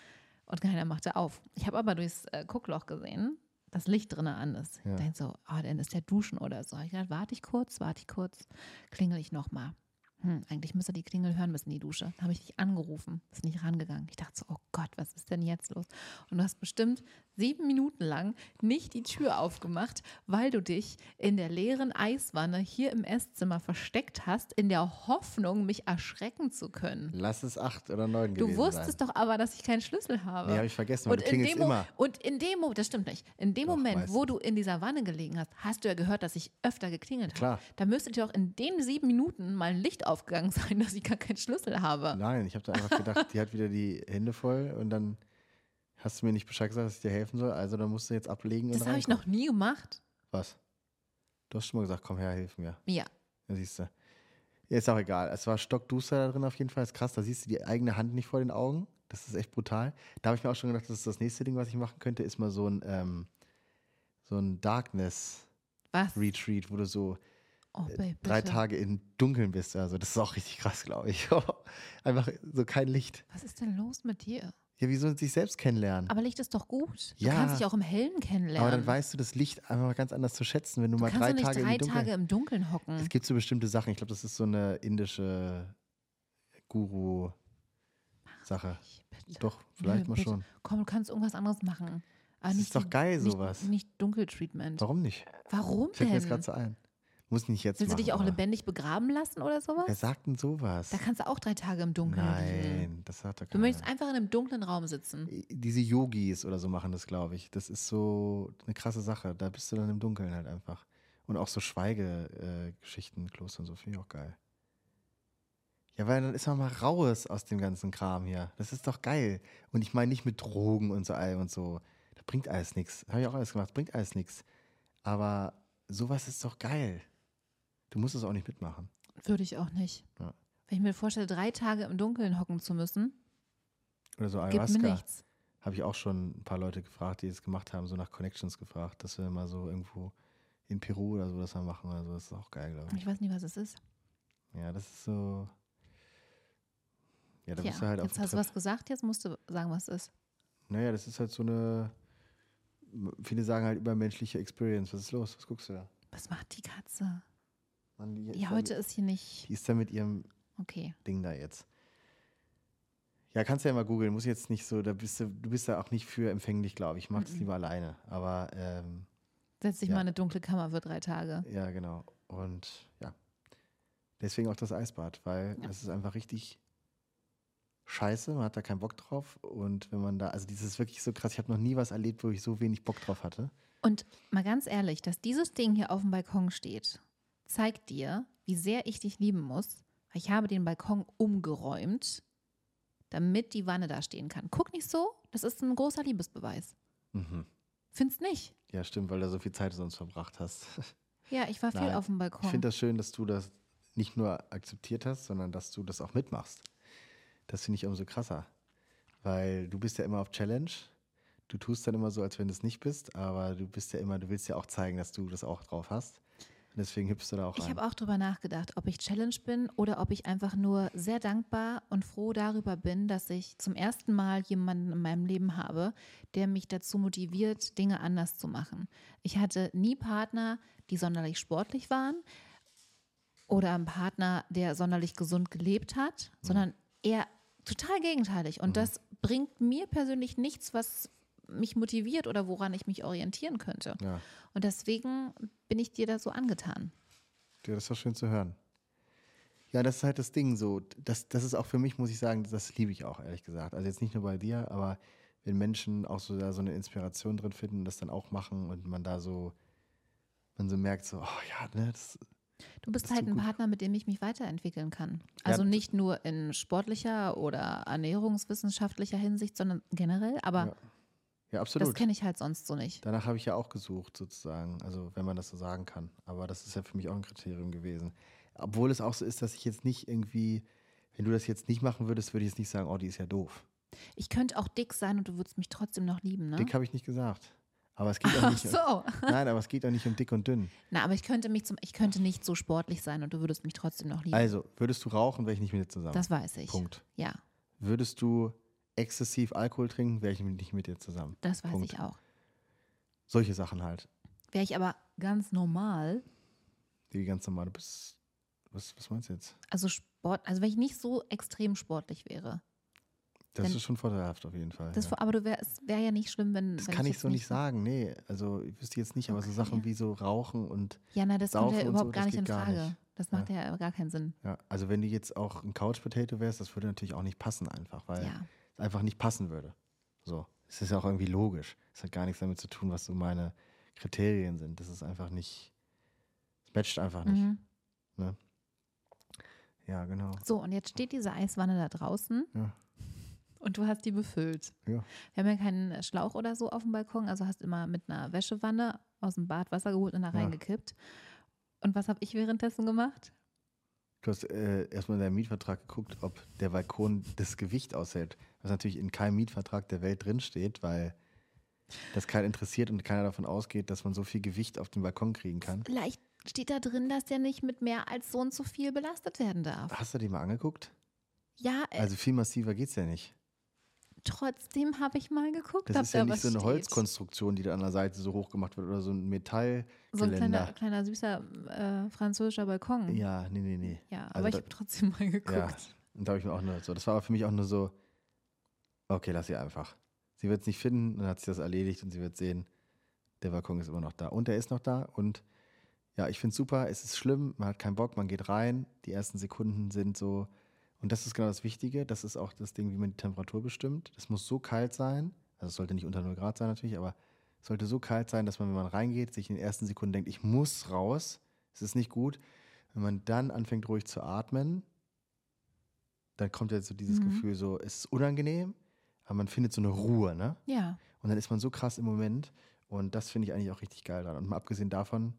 Und keiner machte auf. Ich habe aber durchs äh, Guckloch gesehen, das Licht drinnen an ist. Ja. Denkt so, oh, dann ist der Duschen oder so. Ich dachte, warte ich kurz, warte ich kurz, klingel ich nochmal hm, eigentlich müsste die Klingel hören müssen, die Dusche. Dann habe ich dich angerufen, bist nicht rangegangen. Ich dachte so, oh Gott, was ist denn jetzt los? Und du hast bestimmt sieben Minuten lang nicht die Tür aufgemacht, weil du dich in der leeren Eiswanne hier im Esszimmer versteckt hast, in der Hoffnung, mich erschrecken zu können. Lass es acht oder neun gewesen Du wusstest sein. doch aber, dass ich keinen Schlüssel habe. Nee, habe ich vergessen, weil und in dem immer. Und in dem Moment, das stimmt nicht, in dem doch, Moment, wo du in dieser Wanne gelegen hast, hast du ja gehört, dass ich öfter geklingelt habe. Klar. Da müsstet ihr auch in den sieben Minuten mal ein Licht aufgegangen sein, dass ich gar keinen Schlüssel habe. Nein, ich habe da einfach gedacht, die hat wieder die Hände voll und dann hast du mir nicht Bescheid gesagt, dass ich dir helfen soll, also dann musst du jetzt ablegen. Das habe ich noch nie gemacht. Was? Du hast schon mal gesagt, komm her, hilf mir. Ja. Ja, siehst du. Ja, ist auch egal. Es war stockduster da drin auf jeden Fall. Ist krass, da siehst du die eigene Hand nicht vor den Augen. Das ist echt brutal. Da habe ich mir auch schon gedacht, das ist das nächste Ding, was ich machen könnte, ist mal so ein, ähm, so ein Darkness was? Retreat, wo du so Oh, äh, babe, drei Tage im Dunkeln bist. Also das ist auch richtig krass, glaube ich. Einfach so kein Licht. Was ist denn los mit dir? Ja, wie soll sich selbst kennenlernen? Aber Licht ist doch gut. Du ja, kannst dich auch im Hellen kennenlernen. Aber dann weißt du das Licht einfach ganz anders zu schätzen, wenn du, du mal drei, Tage, drei im Tage im Dunkeln hocken. Es gibt so bestimmte Sachen. Ich glaube, das ist so eine indische Guru-Sache. Doch, vielleicht Nö, mal bitte. schon. Komm, du kannst irgendwas anderes machen. Aber das ist doch geil, sowas. Nicht, nicht Dunkeltreatment. Warum nicht? Warum Fällt denn? mir jetzt gerade so ein. Muss nicht jetzt Willst machen, du dich auch lebendig begraben lassen oder sowas? Wer sagt denn sowas? Da kannst du auch drei Tage im Dunkeln Nein, liegen. das sagt keiner. Du möchtest einfach in einem dunklen Raum sitzen. Diese Yogis oder so machen das, glaube ich. Das ist so eine krasse Sache. Da bist du dann im Dunkeln halt einfach. Und auch so Schweigegeschichten, äh, Kloster und so, finde ich auch geil. Ja, weil dann ist man mal raus aus dem ganzen Kram hier. Das ist doch geil. Und ich meine nicht mit Drogen und so und so. Da bringt alles nichts. Habe ich auch alles gemacht. Bringt alles nichts. Aber sowas ist doch geil. Du musst es auch nicht mitmachen. Würde ich auch nicht. Ja. Wenn ich mir vorstelle, drei Tage im Dunkeln hocken zu müssen, oder so Ayahuasca. Gibt mir nichts. Habe ich auch schon ein paar Leute gefragt, die es gemacht haben, so nach Connections gefragt, dass wir mal so irgendwo in Peru oder so das mal machen oder so. Das ist auch geil, glaube ich. Ich weiß nicht, was es ist. Ja, das ist so. Ja, da ja, bist du halt jetzt hast du was gesagt, jetzt musst du sagen, was es ist. Naja, das ist halt so eine. Viele sagen halt übermenschliche Experience. Was ist los? Was guckst du da? Was macht die Katze? Mann, die ja, heute ist hier nicht. Die ist da mit ihrem okay. Ding da jetzt. Ja, kannst du ja mal googeln, muss jetzt nicht so, da bist du, du bist da auch nicht für empfänglich, glaube ich. Ich mache das lieber alleine. Aber ähm, Setz dich ja. mal in eine dunkle Kammer für drei Tage. Ja, genau. Und ja. Deswegen auch das Eisbad, weil ja. es ist einfach richtig scheiße, man hat da keinen Bock drauf. Und wenn man da, also dieses ist wirklich so krass, ich habe noch nie was erlebt, wo ich so wenig Bock drauf hatte. Und mal ganz ehrlich, dass dieses Ding hier auf dem Balkon steht zeigt dir, wie sehr ich dich lieben muss. Ich habe den Balkon umgeräumt, damit die Wanne da stehen kann. Guck nicht so, das ist ein großer Liebesbeweis. Mhm. Findest nicht? Ja, stimmt, weil du so viel Zeit sonst verbracht hast. Ja, ich war viel Nein, auf dem Balkon. Ich finde das schön, dass du das nicht nur akzeptiert hast, sondern dass du das auch mitmachst. Das finde ich umso krasser. Weil du bist ja immer auf Challenge. Du tust dann immer so, als wenn du es nicht bist, aber du bist ja immer, du willst ja auch zeigen, dass du das auch drauf hast. Deswegen hüpfst du da auch Ich habe auch drüber nachgedacht, ob ich Challenge bin oder ob ich einfach nur sehr dankbar und froh darüber bin, dass ich zum ersten Mal jemanden in meinem Leben habe, der mich dazu motiviert, Dinge anders zu machen. Ich hatte nie Partner, die sonderlich sportlich waren oder einen Partner, der sonderlich gesund gelebt hat, sondern eher total gegenteilig. Und das bringt mir persönlich nichts, was mich motiviert oder woran ich mich orientieren könnte. ja. Und deswegen bin ich dir da so angetan. Ja, das war schön zu hören. Ja, das ist halt das Ding so. Das, das ist auch für mich, muss ich sagen, das liebe ich auch, ehrlich gesagt. Also jetzt nicht nur bei dir, aber wenn Menschen auch so da so eine Inspiration drin finden und das dann auch machen und man da so, man so merkt, so, oh ja, ne, das, Du bist halt ein gut. Partner, mit dem ich mich weiterentwickeln kann. Ja, Also d- nicht nur in sportlicher oder ernährungswissenschaftlicher Hinsicht, sondern generell. Aber Ja, ja, das absolut. kenne ich halt sonst so nicht. Danach habe ich ja auch gesucht, sozusagen. Also, wenn man das so sagen kann. Aber das ist ja für mich auch ein Kriterium gewesen. Obwohl es auch so ist, dass ich jetzt nicht irgendwie, wenn du das jetzt nicht machen würdest, würde ich jetzt nicht sagen, oh, die ist ja doof. Ich könnte auch dick sein und du würdest mich trotzdem noch lieben, ne? Dick habe ich nicht gesagt. Aber es geht auch Ach nicht. um, so. Nein, aber es geht auch nicht um dick und dünn. Na, aber ich könnte mich zum, ich könnte nicht so sportlich sein und du würdest mich trotzdem noch lieben. Also, würdest du rauchen, wäre ich nicht mit dir zusammen. das weiß ich. Punkt. Ja, Würdest du exzessiv Alkohol trinken, wäre ich nicht mit dir zusammen. das weiß Punkt. ich auch. Solche Sachen halt. Wäre ich aber ganz normal, Die ganz normale bis. Was, was meinst du jetzt? also Sport, also wenn ich nicht so extrem sportlich wäre. Das Wenn- ist schon vorteilhaft auf jeden Fall. Das, ja. Aber du wär, es wäre ja nicht schlimm, wenn. Das wenn kann ich jetzt so nicht sagen, nee. Also ich wüsste jetzt nicht, aber so Okay. Sachen wie so Rauchen und Ja, na, das kommt ja und so, überhaupt gar nicht in Frage. nicht. Das macht ja. gar keinen Sinn. ja, also wenn du jetzt auch ein Couch Potato wärst, das würde natürlich auch nicht passen einfach, weil Ja. Einfach nicht passen würde. So. Es ist ja auch irgendwie logisch. Es hat gar nichts damit zu tun, was so meine Kriterien sind. Das ist einfach nicht, es matcht einfach nicht. Mhm. Ja, genau. So, und jetzt steht diese Eiswanne da draußen Ja. und du hast die befüllt. Ja. Wir haben ja keinen Schlauch oder so auf dem Balkon, also hast immer mit einer Wäschewanne aus dem Bad Wasser geholt und da Ja. reingekippt. Und was habe ich währenddessen gemacht? Du hast äh, erstmal in deinem Mietvertrag geguckt, ob der Balkon das Gewicht aushält. Was natürlich in keinem Mietvertrag der Welt drinsteht, weil das keinen interessiert und keiner davon ausgeht, dass man so viel Gewicht auf den Balkon kriegen kann. Vielleicht steht da drin, dass der nicht mit mehr als so und so viel belastet werden darf. Hast du die mal angeguckt? Ja, äh, Also viel massiver geht's ja nicht. trotzdem habe ich mal geguckt, Das ist ja da nicht so eine steht. Holzkonstruktion, die da an der Seite so hoch gemacht wird oder so ein Metallgeländer. So ein kleiner, kleiner süßer äh, französischer Balkon. Ja, nee, nee, nee. Ja, aber Also ich habe trotzdem mal geguckt. Ja, und da habe ich mir auch nur so. Das war aber für mich auch nur so, okay, lass sie einfach. Sie wird es nicht finden, dann hat sie das erledigt und sie wird sehen, der Balkon ist immer noch da. Und er ist noch da und ja, ich finde es super, es ist schlimm, man hat keinen Bock, man geht rein, die ersten Sekunden sind so, und das ist genau das Wichtige, das ist auch das Ding, wie man die Temperatur bestimmt. Das muss so kalt sein, also es sollte nicht unter 0 Grad sein natürlich, aber es sollte so kalt sein, dass man, wenn man reingeht, sich in den ersten Sekunden denkt, ich muss raus, es ist nicht gut. Wenn man dann anfängt ruhig zu atmen, dann kommt ja so dieses Mhm. Gefühl so, es ist unangenehm, aber man findet so eine Ruhe, ne? Ja. Und dann ist man so krass im Moment und das finde ich eigentlich auch richtig geil dran. Und mal abgesehen davon,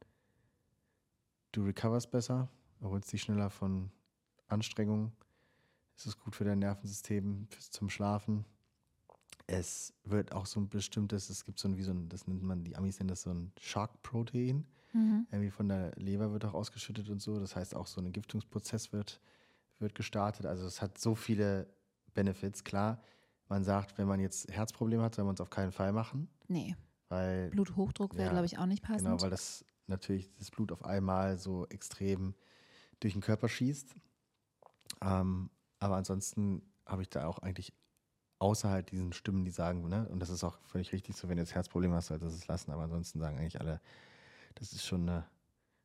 du recoverst besser, erholst dich schneller von Anstrengungen, es ist gut für dein Nervensystem, zum Schlafen. Es wird auch so ein bestimmtes, es gibt so ein, wie so ein, das nennt man, die Amis nennen das so ein Shark-Protein. Mhm. Irgendwie von der Leber wird auch ausgeschüttet und so. Das heißt, auch so ein Entgiftungsprozess wird, wird gestartet. Also es hat so viele Benefits. Klar, man sagt, wenn man jetzt Herzprobleme hat, soll man es auf keinen Fall machen, Nee, weil Bluthochdruck wäre, Ja, glaube ich, auch nicht passend. genau, weil das natürlich das Blut auf einmal so extrem durch den Körper schießt. Ähm, aber ansonsten habe ich da auch eigentlich außer halt diesen Stimmen, die sagen, ne, und das ist auch völlig richtig so, wenn du jetzt Herzprobleme hast, solltest du es lassen. Aber ansonsten sagen eigentlich alle, das ist schon eine,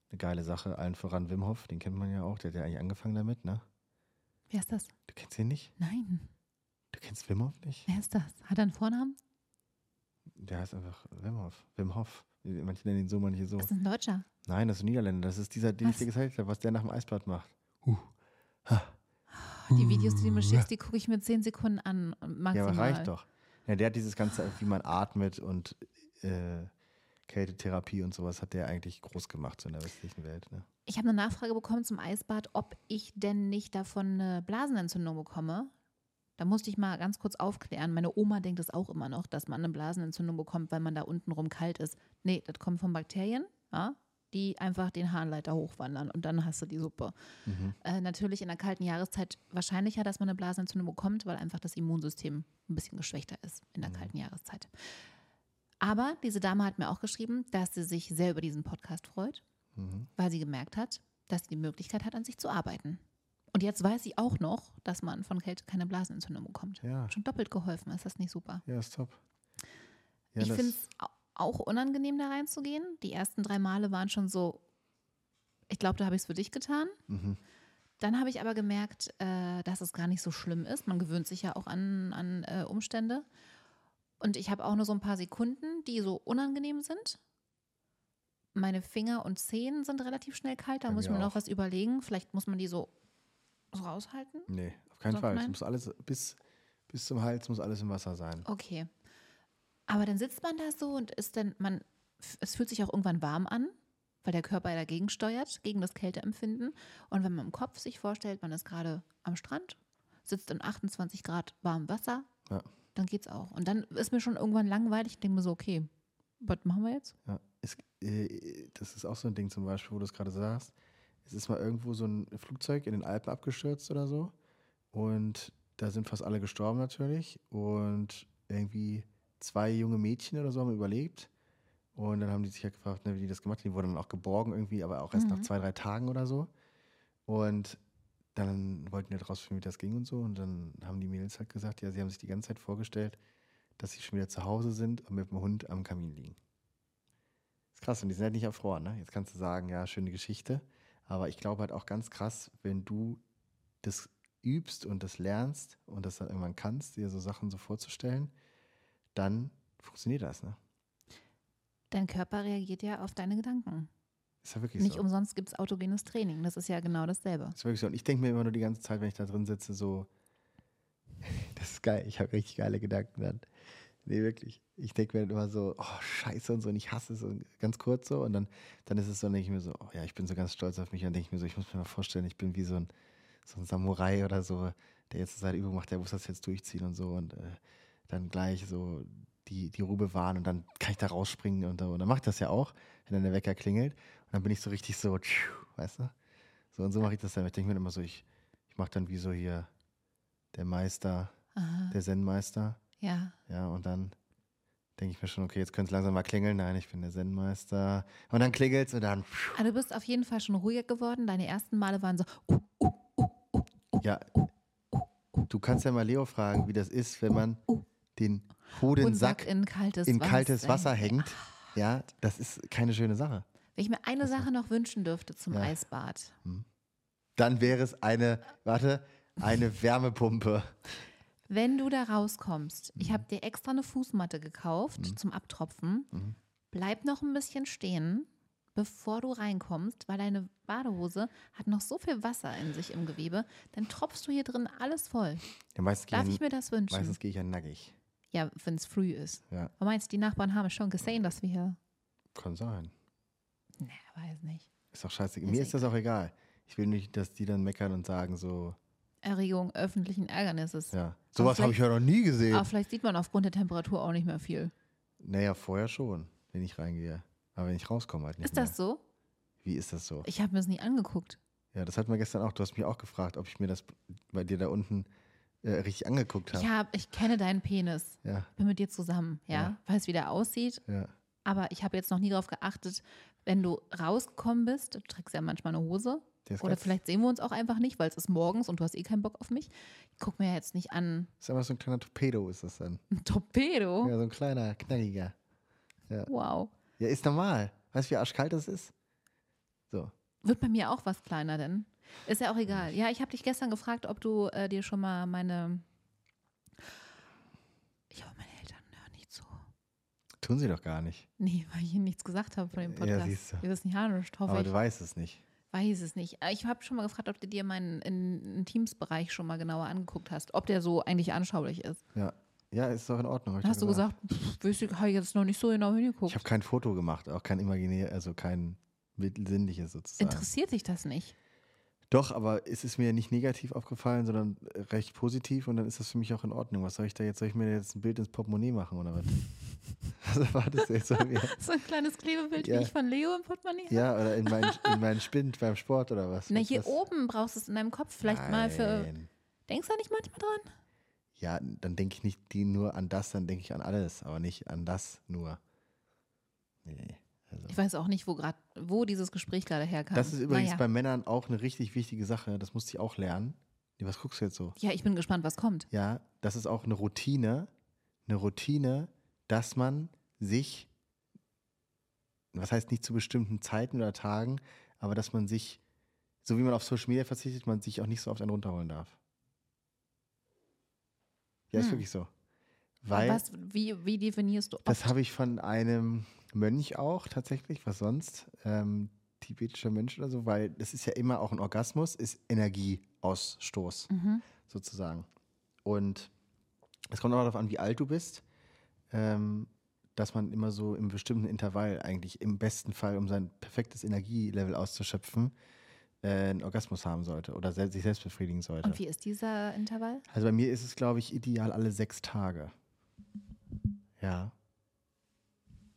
eine geile Sache. Allen voran Wim Hof, den kennt man ja auch, der hat ja eigentlich angefangen damit, ne? Wer ist das? Du kennst ihn nicht? Nein. Du kennst Wim Hof nicht? Wer ist das? Hat er einen Vornamen? Der heißt einfach Wim Hof. Wim Hof. Manche nennen ihn so, manche so. Das ist ein Deutscher. Nein, das ist ein Niederländer. Das ist dieser, den ich Was? dir gezeigt habe, was der nach dem Eisbad macht. Uh. Ha. Die Videos, die du mir schickst, die gucke ich mir zehn Sekunden an. Maximal. Ja, aber reicht doch. Ja, der hat dieses ganze, wie man atmet und äh, Kältetherapie und sowas hat der eigentlich groß gemacht so in der westlichen Welt. Ne? Ich habe eine Nachfrage bekommen zum Eisbad, ob ich denn nicht davon eine Blasenentzündung bekomme. Da musste ich mal ganz kurz aufklären. Meine Oma denkt es auch immer noch, dass man eine Blasenentzündung bekommt, weil man da unten rum kalt ist. Nee, das kommt von Bakterien, ja, die einfach den Harnleiter hochwandern und dann hast du die Suppe. Mhm. Äh, natürlich in der kalten Jahreszeit wahrscheinlicher, dass man eine Blasenentzündung bekommt, weil einfach das Immunsystem ein bisschen geschwächter ist in der kalten Jahreszeit. Aber diese Dame hat mir auch geschrieben, dass sie sich sehr über diesen Podcast freut, Mhm. weil sie gemerkt hat, dass sie die Möglichkeit hat, an sich zu arbeiten. Und jetzt weiß sie auch noch, dass man von Kälte keine Blasenentzündung bekommt. Ja, Schon doppelt geholfen, ist das nicht super? ja, ist top. Ja, ich finde es auch unangenehm, da reinzugehen. Die ersten drei Male waren schon so, ich glaube, da habe ich es für dich getan. Mhm. Dann habe ich aber gemerkt, äh, dass es gar nicht so schlimm ist. Man gewöhnt sich ja auch an, an äh, Umstände. Und ich habe auch nur so ein paar Sekunden, die so unangenehm sind. Meine Finger und Zehen sind relativ schnell kalt. Da Bei muss ich mir mir noch auch. was überlegen. Vielleicht muss man die so raushalten. Nee, auf keinen Doch, Fall. Es muss alles bis, bis zum Hals muss alles im Wasser sein. Okay. Aber dann sitzt man da so und ist dann, man, es fühlt sich auch irgendwann warm an, weil der Körper ja dagegen steuert, gegen das Kälteempfinden. Und wenn man im Kopf sich vorstellt, man ist gerade am Strand, sitzt in 28 Grad warmem Wasser, Ja. dann geht's auch. Und dann ist mir schon irgendwann langweilig. Ich denke mir so, okay, was machen wir jetzt? Ja, es, äh, das ist auch so ein Ding zum Beispiel, wo du es gerade sagst. Es ist mal irgendwo so ein Flugzeug in den Alpen abgestürzt oder so. Und da sind fast alle gestorben natürlich. Und irgendwie zwei junge Mädchen oder so haben überlebt. Und dann haben die sich ja gefragt, ne, wie die das gemacht haben. Die wurden dann auch geborgen irgendwie, aber auch erst nach Mhm. zwei, drei Tagen oder so. Und dann wollten die halt rausfinden, wie das ging und so. Und dann haben die Mädels halt gesagt, ja, sie haben sich die ganze Zeit vorgestellt, dass sie schon wieder zu Hause sind und mit dem Hund am Kamin liegen. ist krass und die sind halt nicht erfroren. Ne? Jetzt kannst du sagen, ja, schöne Geschichte. Aber ich glaube halt auch ganz krass, wenn du das übst und das lernst und das dann irgendwann kannst, dir so Sachen so vorzustellen, dann funktioniert das. Ne? Dein Körper reagiert ja auf deine Gedanken. Ist ja wirklich Nicht so. umsonst gibt es autogenes Training. Das ist ja genau dasselbe. Ist wirklich so. Und ich denke mir immer nur die ganze Zeit, wenn ich da drin sitze, so, das ist geil, ich habe richtig geile Gedanken dann. Nee, wirklich. Ich denke mir dann immer so, oh, scheiße und so, und ich hasse es und ganz kurz so. Und dann, dann ist es so, dann denke ich mir so, oh ja, ich bin so ganz stolz auf mich. Und dann denke ich mir so, ich muss mir mal vorstellen, ich bin wie so ein, so ein Samurai oder so, der jetzt seine Übung macht, der muss das jetzt durchziehen und so. Und äh, dann gleich so die, die Ruhe bewahren und dann kann ich da rausspringen und, so. und dann mache ich das ja auch, wenn dann der Wecker klingelt. Und dann bin ich so richtig so, tschiu, weißt du? So und so mache ich das dann. Ich denke mir immer so, ich, ich mache dann wie so hier der Meister, Aha. der Zen-Meister. Ja. Ja, und dann denke ich mir schon, okay, jetzt könnte es langsam mal klingeln. Nein, ich bin der Zen-Meister. Und dann klingelt es und dann, Aber du bist auf jeden Fall schon ruhiger geworden. Deine ersten Male waren so, uh, uh, uh, uh, ja, du kannst ja mal Leo fragen, wie das ist, wenn man den Hodensack in kaltes in Wasser. kaltes Wasser hängt. Ja, das ist keine schöne Sache. Wenn ich mir eine Sache noch wünschen dürfte zum Ja. Eisbad. Dann wäre es eine, warte, eine Wärmepumpe. Wenn du da rauskommst, ich habe dir extra eine Fußmatte gekauft zum Abtropfen. Bleib noch ein bisschen stehen, bevor du reinkommst, weil deine Badehose hat noch so viel Wasser in sich im Gewebe. Dann tropfst du hier drin alles voll. Ja, Darf ich, mir das wünschen? meistens gehe ich ja nackig. Ja, wenn es früh ist. Ja, Aber meinst du, die Nachbarn haben schon gesehen, dass wir hier. kann sein. Nee, weiß nicht. Ist doch scheiße. Ist Mir ist das auch egal. Ich will nicht, dass die dann meckern und sagen so, Erregung öffentlichen Ärgernisses. ja, sowas habe ich ja noch nie gesehen. Aber vielleicht sieht man aufgrund der Temperatur auch nicht mehr viel. Naja, vorher schon, wenn ich reingehe. Aber wenn ich rauskomme halt nicht Ist das so? mehr. Wie ist das so? Ich habe mir das nie angeguckt. Ja, das hatten wir gestern auch. Du hast mich auch gefragt, ob ich mir das bei dir da unten äh, richtig angeguckt Ich, habe. hab, ich kenne deinen Penis. Ja, Bin mit dir zusammen, ja. Ja. Weiß, wie der aussieht. ja. Aber ich habe jetzt noch nie darauf geachtet, wenn du rausgekommen bist, du trägst ja manchmal eine Hose. Oder vielleicht sehen wir uns auch einfach nicht, weil es ist morgens und du hast eh keinen Bock auf mich. Ich guck mir jetzt nicht an. Ist einfach so ein kleiner Torpedo, ist das dann. Ein Torpedo. Ja, so ein kleiner, knackiger. Wow. Ja, ist normal. Weißt du, wie arschkalt das ist? So. Wird bei mir auch was kleiner denn? Ist ja auch egal. Ja, ich habe dich gestern gefragt, ob du äh, dir schon mal meine. Ich hoffe, meine Eltern hören nicht zu. Tun sie doch gar nicht. Nee, weil ich ihnen nichts gesagt habe von dem Ja, Podcast. siehst du. Wir wissen ja nicht, hoffe Aber ich. du weißt es nicht. Weiß es nicht. Äh, Ich habe schon mal gefragt, ob du dir meinen in- Intimsbereich schon mal genauer angeguckt hast. Ob der so eigentlich anschaulich ist. Ja. Ja, ist doch in Ordnung. hast du gesagt, ich, habe ich jetzt noch nicht so genau hingeguckt. Ich habe kein Foto gemacht, auch kein imaginär, also kein sinnliches sozusagen. Interessiert dich das nicht? Doch, aber es ist mir nicht negativ aufgefallen, sondern recht positiv und dann ist das für mich auch in Ordnung. Was soll ich da jetzt? Soll ich mir jetzt ein Bild ins Portemonnaie machen oder was? Was erwartest du jetzt von mir? So ein kleines Klebebild Ja. wie ich von Leo im Portemonnaie. Ja, oder in meinen, in meinen Spind beim Sport oder was? Na, hier was? oben brauchst du es in deinem Kopf vielleicht mal für. Nein. Denkst du da nicht manchmal dran? Ja, dann denke ich nicht die nur an das, dann denke ich an alles, aber nicht an das nur. Nee. Also. Ich weiß auch nicht, wo gerade, wo dieses Gespräch gerade herkam. Das ist übrigens naja. bei Männern auch eine richtig wichtige Sache. Das musste ich auch lernen. Was guckst du jetzt so? Ja, ich bin gespannt, was kommt. Ja, das ist auch eine Routine. Eine Routine, dass man sich, was heißt nicht zu bestimmten Zeiten oder Tagen, aber dass man sich, so wie man auf Social Media verzichtet, man sich auch nicht so oft einen runterholen darf. Ja, ist Hm. wirklich so. Weil was, wie, wie definierst du das oft? habe ich von einem Mönch auch tatsächlich, was sonst, ähm, tibetischer Mönch oder so, weil das ist ja immer auch ein Orgasmus, ist Energieausstoß Mhm. sozusagen. Und es kommt auch darauf an, wie alt du bist, ähm, dass man immer so im bestimmten Intervall eigentlich im besten Fall, um sein perfektes Energielevel auszuschöpfen, äh, einen Orgasmus haben sollte oder se sich selbst befriedigen sollte. Und wie ist dieser Intervall? Also bei mir ist es, glaube ich, ideal alle sechs Tage. Ja.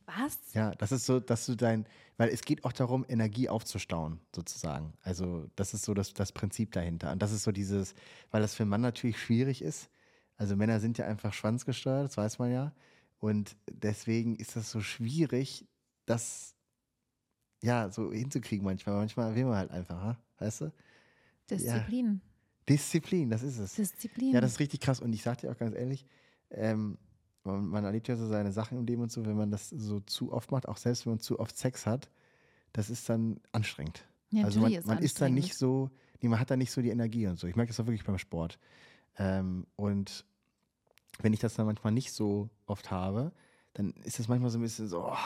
Was? Ja, das ist so, dass du dein, weil es geht auch darum, Energie aufzustauen, sozusagen. Also das ist so das, das Prinzip dahinter. Und das ist so dieses, weil das für einen Mann natürlich schwierig ist. Also Männer sind ja einfach schwanzgesteuert, das weiß man ja. Und deswegen ist das so schwierig, das ja so hinzukriegen manchmal. Manchmal will man halt einfach, ha? weißt du? Disziplin. Disziplin, das ist es. Disziplin. Ja, das ist richtig krass. Und ich sag dir auch ganz ehrlich, ähm, man, man erlebt ja so seine Sachen im Leben und so, wenn man das so zu oft macht, auch selbst wenn man zu oft Sex hat, das ist dann anstrengend. ja, also man, natürlich man ist dann nicht so, nee, man hat dann nicht so die Energie und so. Ich merke das auch wirklich beim Sport. Ähm, und wenn ich das dann manchmal nicht so oft habe, dann ist das manchmal so ein bisschen so, oh,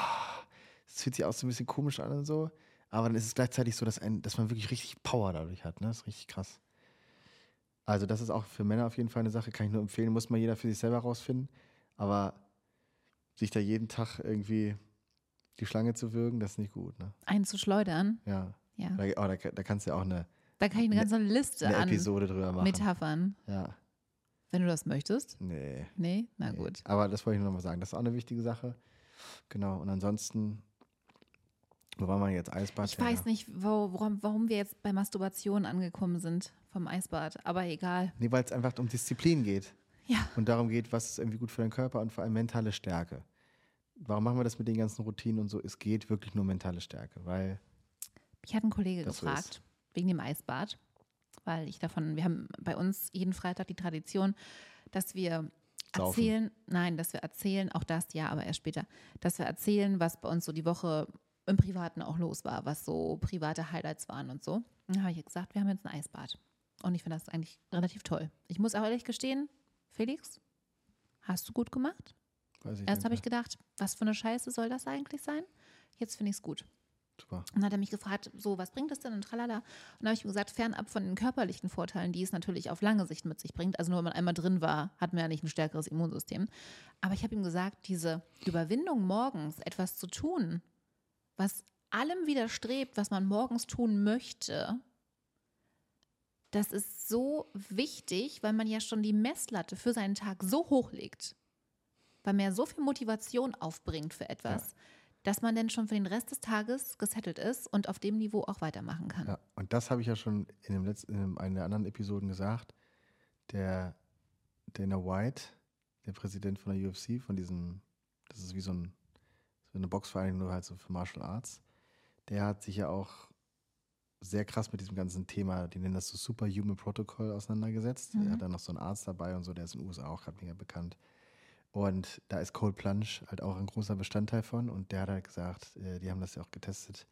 es fühlt sich auch so ein bisschen komisch an und so. Aber dann ist es gleichzeitig so, dass, ein, dass man wirklich richtig Power dadurch hat. Ne? Das ist richtig krass. Also, das ist auch für Männer auf jeden Fall eine Sache, kann ich nur empfehlen, muss mal jeder für sich selber rausfinden. Aber sich da jeden Tag irgendwie die Schlange zu würgen, das ist nicht gut. Ne? Einzuschleudern. Ja. Ja. Da, oh, da, da kannst du ja auch eine, Da kann ich eine Ne- ganze Liste eine an Episode drüber machen. Metaphern. Ja. Wenn du das möchtest. Nee. Nee? Na nee. gut. Aber das wollte ich nur noch mal sagen. Das ist auch eine wichtige Sache. Genau. Und ansonsten, wo waren wir jetzt? Eisbad? Ich weiß nicht, wo, worum, warum wir jetzt bei Masturbation angekommen sind vom Eisbad, aber egal. Nee, weil es einfach um Disziplin geht. Ja. Und darum geht, was ist irgendwie gut für deinen Körper und vor allem mentale Stärke. Warum machen wir das mit den ganzen Routinen und so? Es geht wirklich nur mentale Stärke, weil Mich hat ein Kollege gefragt, ist. wegen dem Eisbad, weil ich davon, wir haben bei uns jeden Freitag die Tradition, dass wir Saufen. erzählen, nein, dass wir erzählen, auch das ja, aber erst später, dass wir erzählen, was bei uns so die Woche im Privaten auch los war, was so private Highlights waren und so. Dann habe ich gesagt, wir haben jetzt ein Eisbad. Und ich finde das eigentlich relativ toll. Ich muss auch ehrlich gestehen, Felix, hast du gut gemacht? weiß ich Erst habe ich gedacht, was für eine Scheiße soll das eigentlich sein? Jetzt finde ich es gut. Super. Und dann hat er mich gefragt, so, was bringt das denn und tralala. Und dann habe ich ihm gesagt, fernab von den körperlichen Vorteilen, die es natürlich auf lange Sicht mit sich bringt, also nur wenn man einmal drin war, hat man ja nicht ein stärkeres Immunsystem. Aber ich habe ihm gesagt, diese Überwindung morgens, etwas zu tun, was allem widerstrebt, was man morgens tun möchte, das ist so wichtig, weil man ja schon die Messlatte für seinen Tag so hoch legt, weil man ja so viel Motivation aufbringt für etwas, dass man dann schon für den Rest des Tages gesettelt ist und auf dem Niveau auch weitermachen kann. Ja, und das habe ich ja schon in, dem letzten, in einer der anderen Episoden gesagt. Der Dana White, der Präsident von der UFC, von diesem, das ist wie so, ein, so eine Boxvereinigung, nur halt so für Martial Arts, der hat sich ja auch sehr krass mit diesem ganzen Thema, die nennen das so Superhuman Protocol, auseinandergesetzt. Mhm. Er hat dann noch so einen Arzt dabei und so, der ist in den USA auch gerade mega bekannt. Und da ist Cold Plunge halt auch ein großer Bestandteil von. Und der hat halt gesagt, äh, die haben das ja auch getestet,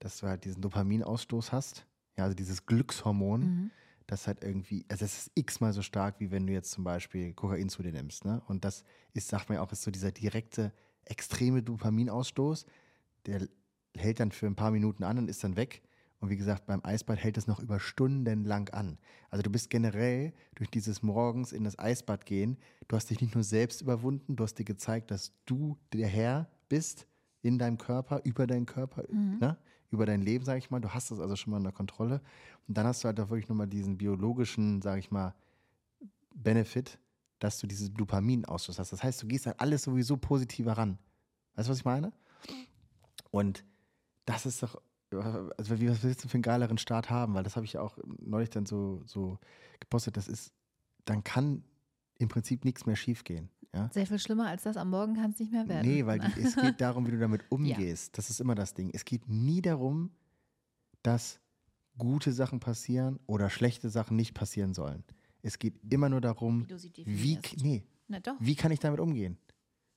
dass du halt diesen Dopaminausstoß hast. Ja, also dieses Glückshormon, Mhm. das halt irgendwie, also es ist x-mal so stark, wie wenn du jetzt zum Beispiel Kokain zu dir nimmst. Ne? Und das ist, sagt man ja auch, ist so dieser direkte, extreme Dopaminausstoß, der hält dann für ein paar Minuten an und ist dann weg. Und wie gesagt, beim Eisbad hält es noch über Stunden lang an. Also du bist generell durch dieses morgens in das Eisbad gehen, du hast dich nicht nur selbst überwunden, du hast dir gezeigt, dass du der Herr bist in deinem Körper, über deinen Körper, ne? über dein Leben, sage ich mal. Du hast das also schon mal in der Kontrolle. Und dann hast du halt auch wirklich nochmal diesen biologischen, sage ich mal, Benefit, dass du dieses Dopaminausstoß hast. Das heißt, du gehst an alles sowieso positiver ran. Weißt du, was ich meine? Und das ist doch, also wie, was willst du für einen geileren Start haben? Weil das habe ich auch neulich dann so, so gepostet. Das ist, dann kann im Prinzip nichts mehr schiefgehen. Ja? Sehr viel schlimmer als das am Morgen kann es nicht mehr werden. Nee, weil die, es geht darum, wie du damit umgehst. Ja. Das ist immer das Ding. Es geht nie darum, dass gute Sachen passieren oder schlechte Sachen nicht passieren sollen. Es geht immer nur darum, wie, wie, nee, wie kann ich damit umgehen?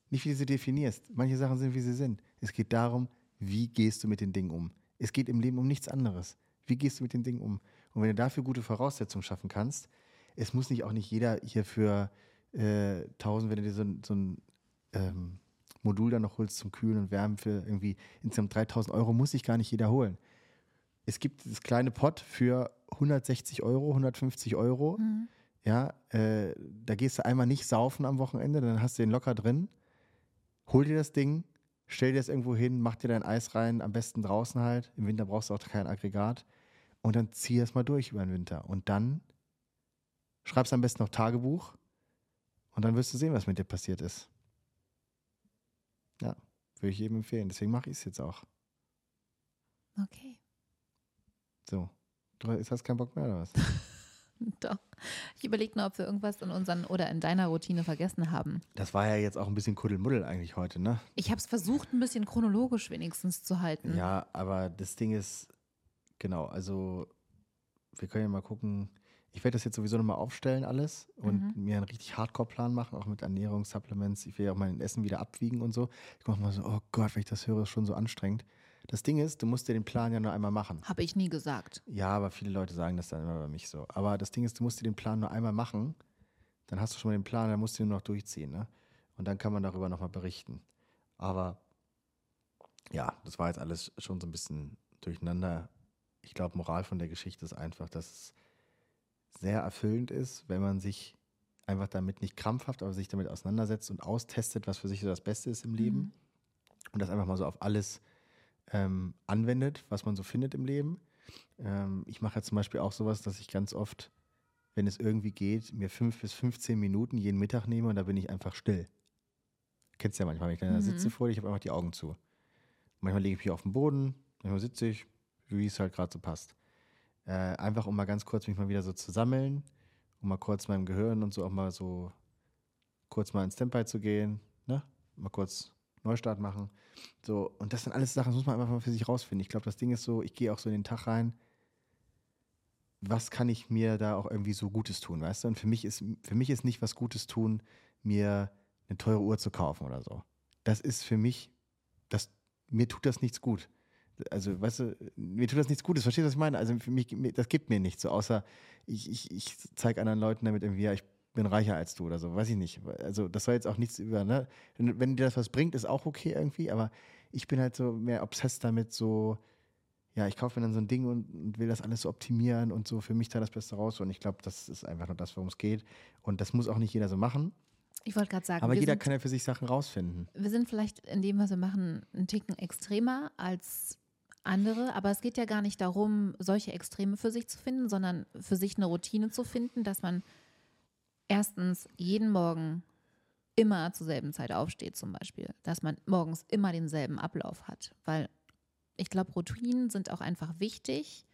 Nicht, wie du sie definierst. Manche Sachen sind, wie sie sind. Es geht darum, wie gehst du mit den Dingen um. Es geht im Leben um nichts anderes. Wie gehst du mit den Dingen um? Und wenn du dafür gute Voraussetzungen schaffen kannst, es muss nicht auch nicht jeder hier für äh, 1000, wenn du dir so, so ein ähm, Modul dann noch holst zum Kühlen und Wärmen für irgendwie insgesamt 3000 Euro, muss sich gar nicht jeder holen. Es gibt das kleine Pot für 160 Euro, 150 Euro. Mhm. Ja, äh, da gehst du einmal nicht saufen am Wochenende, dann hast du den locker drin. Hol dir das Ding, stell dir das irgendwo hin, mach dir dein Eis rein, am besten draußen halt. Im Winter brauchst du auch kein Aggregat. Und dann zieh es mal durch über den Winter. Und dann schreibst am besten noch Tagebuch und dann wirst du sehen, was mit dir passiert ist. Ja, würde ich jedem empfehlen. Deswegen mache ich es jetzt auch. Okay. So. Du hast keinen Bock mehr, oder was? Doch. Ich überlege nur, ob wir irgendwas in unseren oder in deiner Routine vergessen haben. Das war ja jetzt auch ein bisschen Kuddelmuddel eigentlich heute, ne? Ich habe es versucht, ein bisschen chronologisch wenigstens zu halten. Ja, aber das Ding ist, genau, also wir können ja mal gucken, ich werde das jetzt sowieso nochmal aufstellen alles und mhm. mir einen richtig Hardcore-Plan machen, auch mit Ernährungssupplements. Ich will ja auch mein Essen wieder abwiegen und so. Ich mache mal so, oh Gott, wenn ich das höre, ist schon so anstrengend. Das Ding ist, du musst dir den Plan ja nur einmal machen. Habe ich nie gesagt. Ja, aber viele Leute sagen das dann immer bei mich so. Aber das Ding ist, du musst dir den Plan nur einmal machen. Dann hast du schon mal den Plan, dann musst du ihn nur noch durchziehen. Ne? Und dann kann man darüber nochmal berichten. Aber ja, das war jetzt alles schon so ein bisschen durcheinander. Ich glaube, Moral von der Geschichte ist einfach, dass es sehr erfüllend ist, wenn man sich einfach damit nicht krampfhaft, aber sich damit auseinandersetzt und austestet, was für sich so das Beste ist im Leben. Mhm. Und das einfach mal so auf alles ähm, anwendet, was man so findet im Leben. Ähm, ich mache ja zum Beispiel auch sowas, dass ich ganz oft, wenn es irgendwie geht, mir fünf bis 15 Minuten jeden Mittag nehme und da bin ich einfach still. Kennst du ja manchmal, wenn ich dann mhm. da sitze vor dir, ich habe einfach die Augen zu. Manchmal lege ich mich auf den Boden, manchmal sitze ich, wie es halt gerade so passt. Äh, einfach um mal ganz kurz mich mal wieder so zu sammeln, um mal kurz meinem Gehirn und so auch mal so kurz mal ins Standby zu gehen, ne? Mal kurz Neustart machen. So, und das sind alles Sachen, das muss man einfach mal für sich rausfinden. Ich glaube, das Ding ist so, ich gehe auch so in den Tag rein, was kann ich mir da auch irgendwie so Gutes tun, weißt du? Und für mich ist, für mich ist nicht was Gutes tun, mir eine teure Uhr zu kaufen oder so. Das ist für mich, das, mir tut das nichts gut also weißt du, mir tut das nichts Gutes, verstehst du, was ich meine? Also für mich, das gibt mir nichts, so außer ich, ich, ich zeige anderen Leuten damit irgendwie, ja, ich bin reicher als du oder so, weiß ich nicht. Also das soll jetzt auch nichts über, ne? Wenn, wenn dir das was bringt, ist auch okay irgendwie, aber ich bin halt so mehr obsessed damit, so, ja, ich kaufe mir dann so ein Ding und, und, will das alles so optimieren und so für mich da das Beste raus. Und ich glaube, das ist einfach nur das, worum es geht. Und das muss auch nicht jeder so machen. Ich wollte gerade sagen. Aber jeder sind, kann ja für sich Sachen rausfinden. Wir sind vielleicht in dem, was wir machen, einen Ticken extremer als andere, aber es geht ja gar nicht darum, solche Extreme für sich zu finden, sondern für sich eine Routine zu finden, dass man erstens jeden Morgen immer zur selben Zeit aufsteht zum Beispiel, dass man morgens immer denselben Ablauf hat, weil ich glaube, Routinen sind auch einfach wichtig,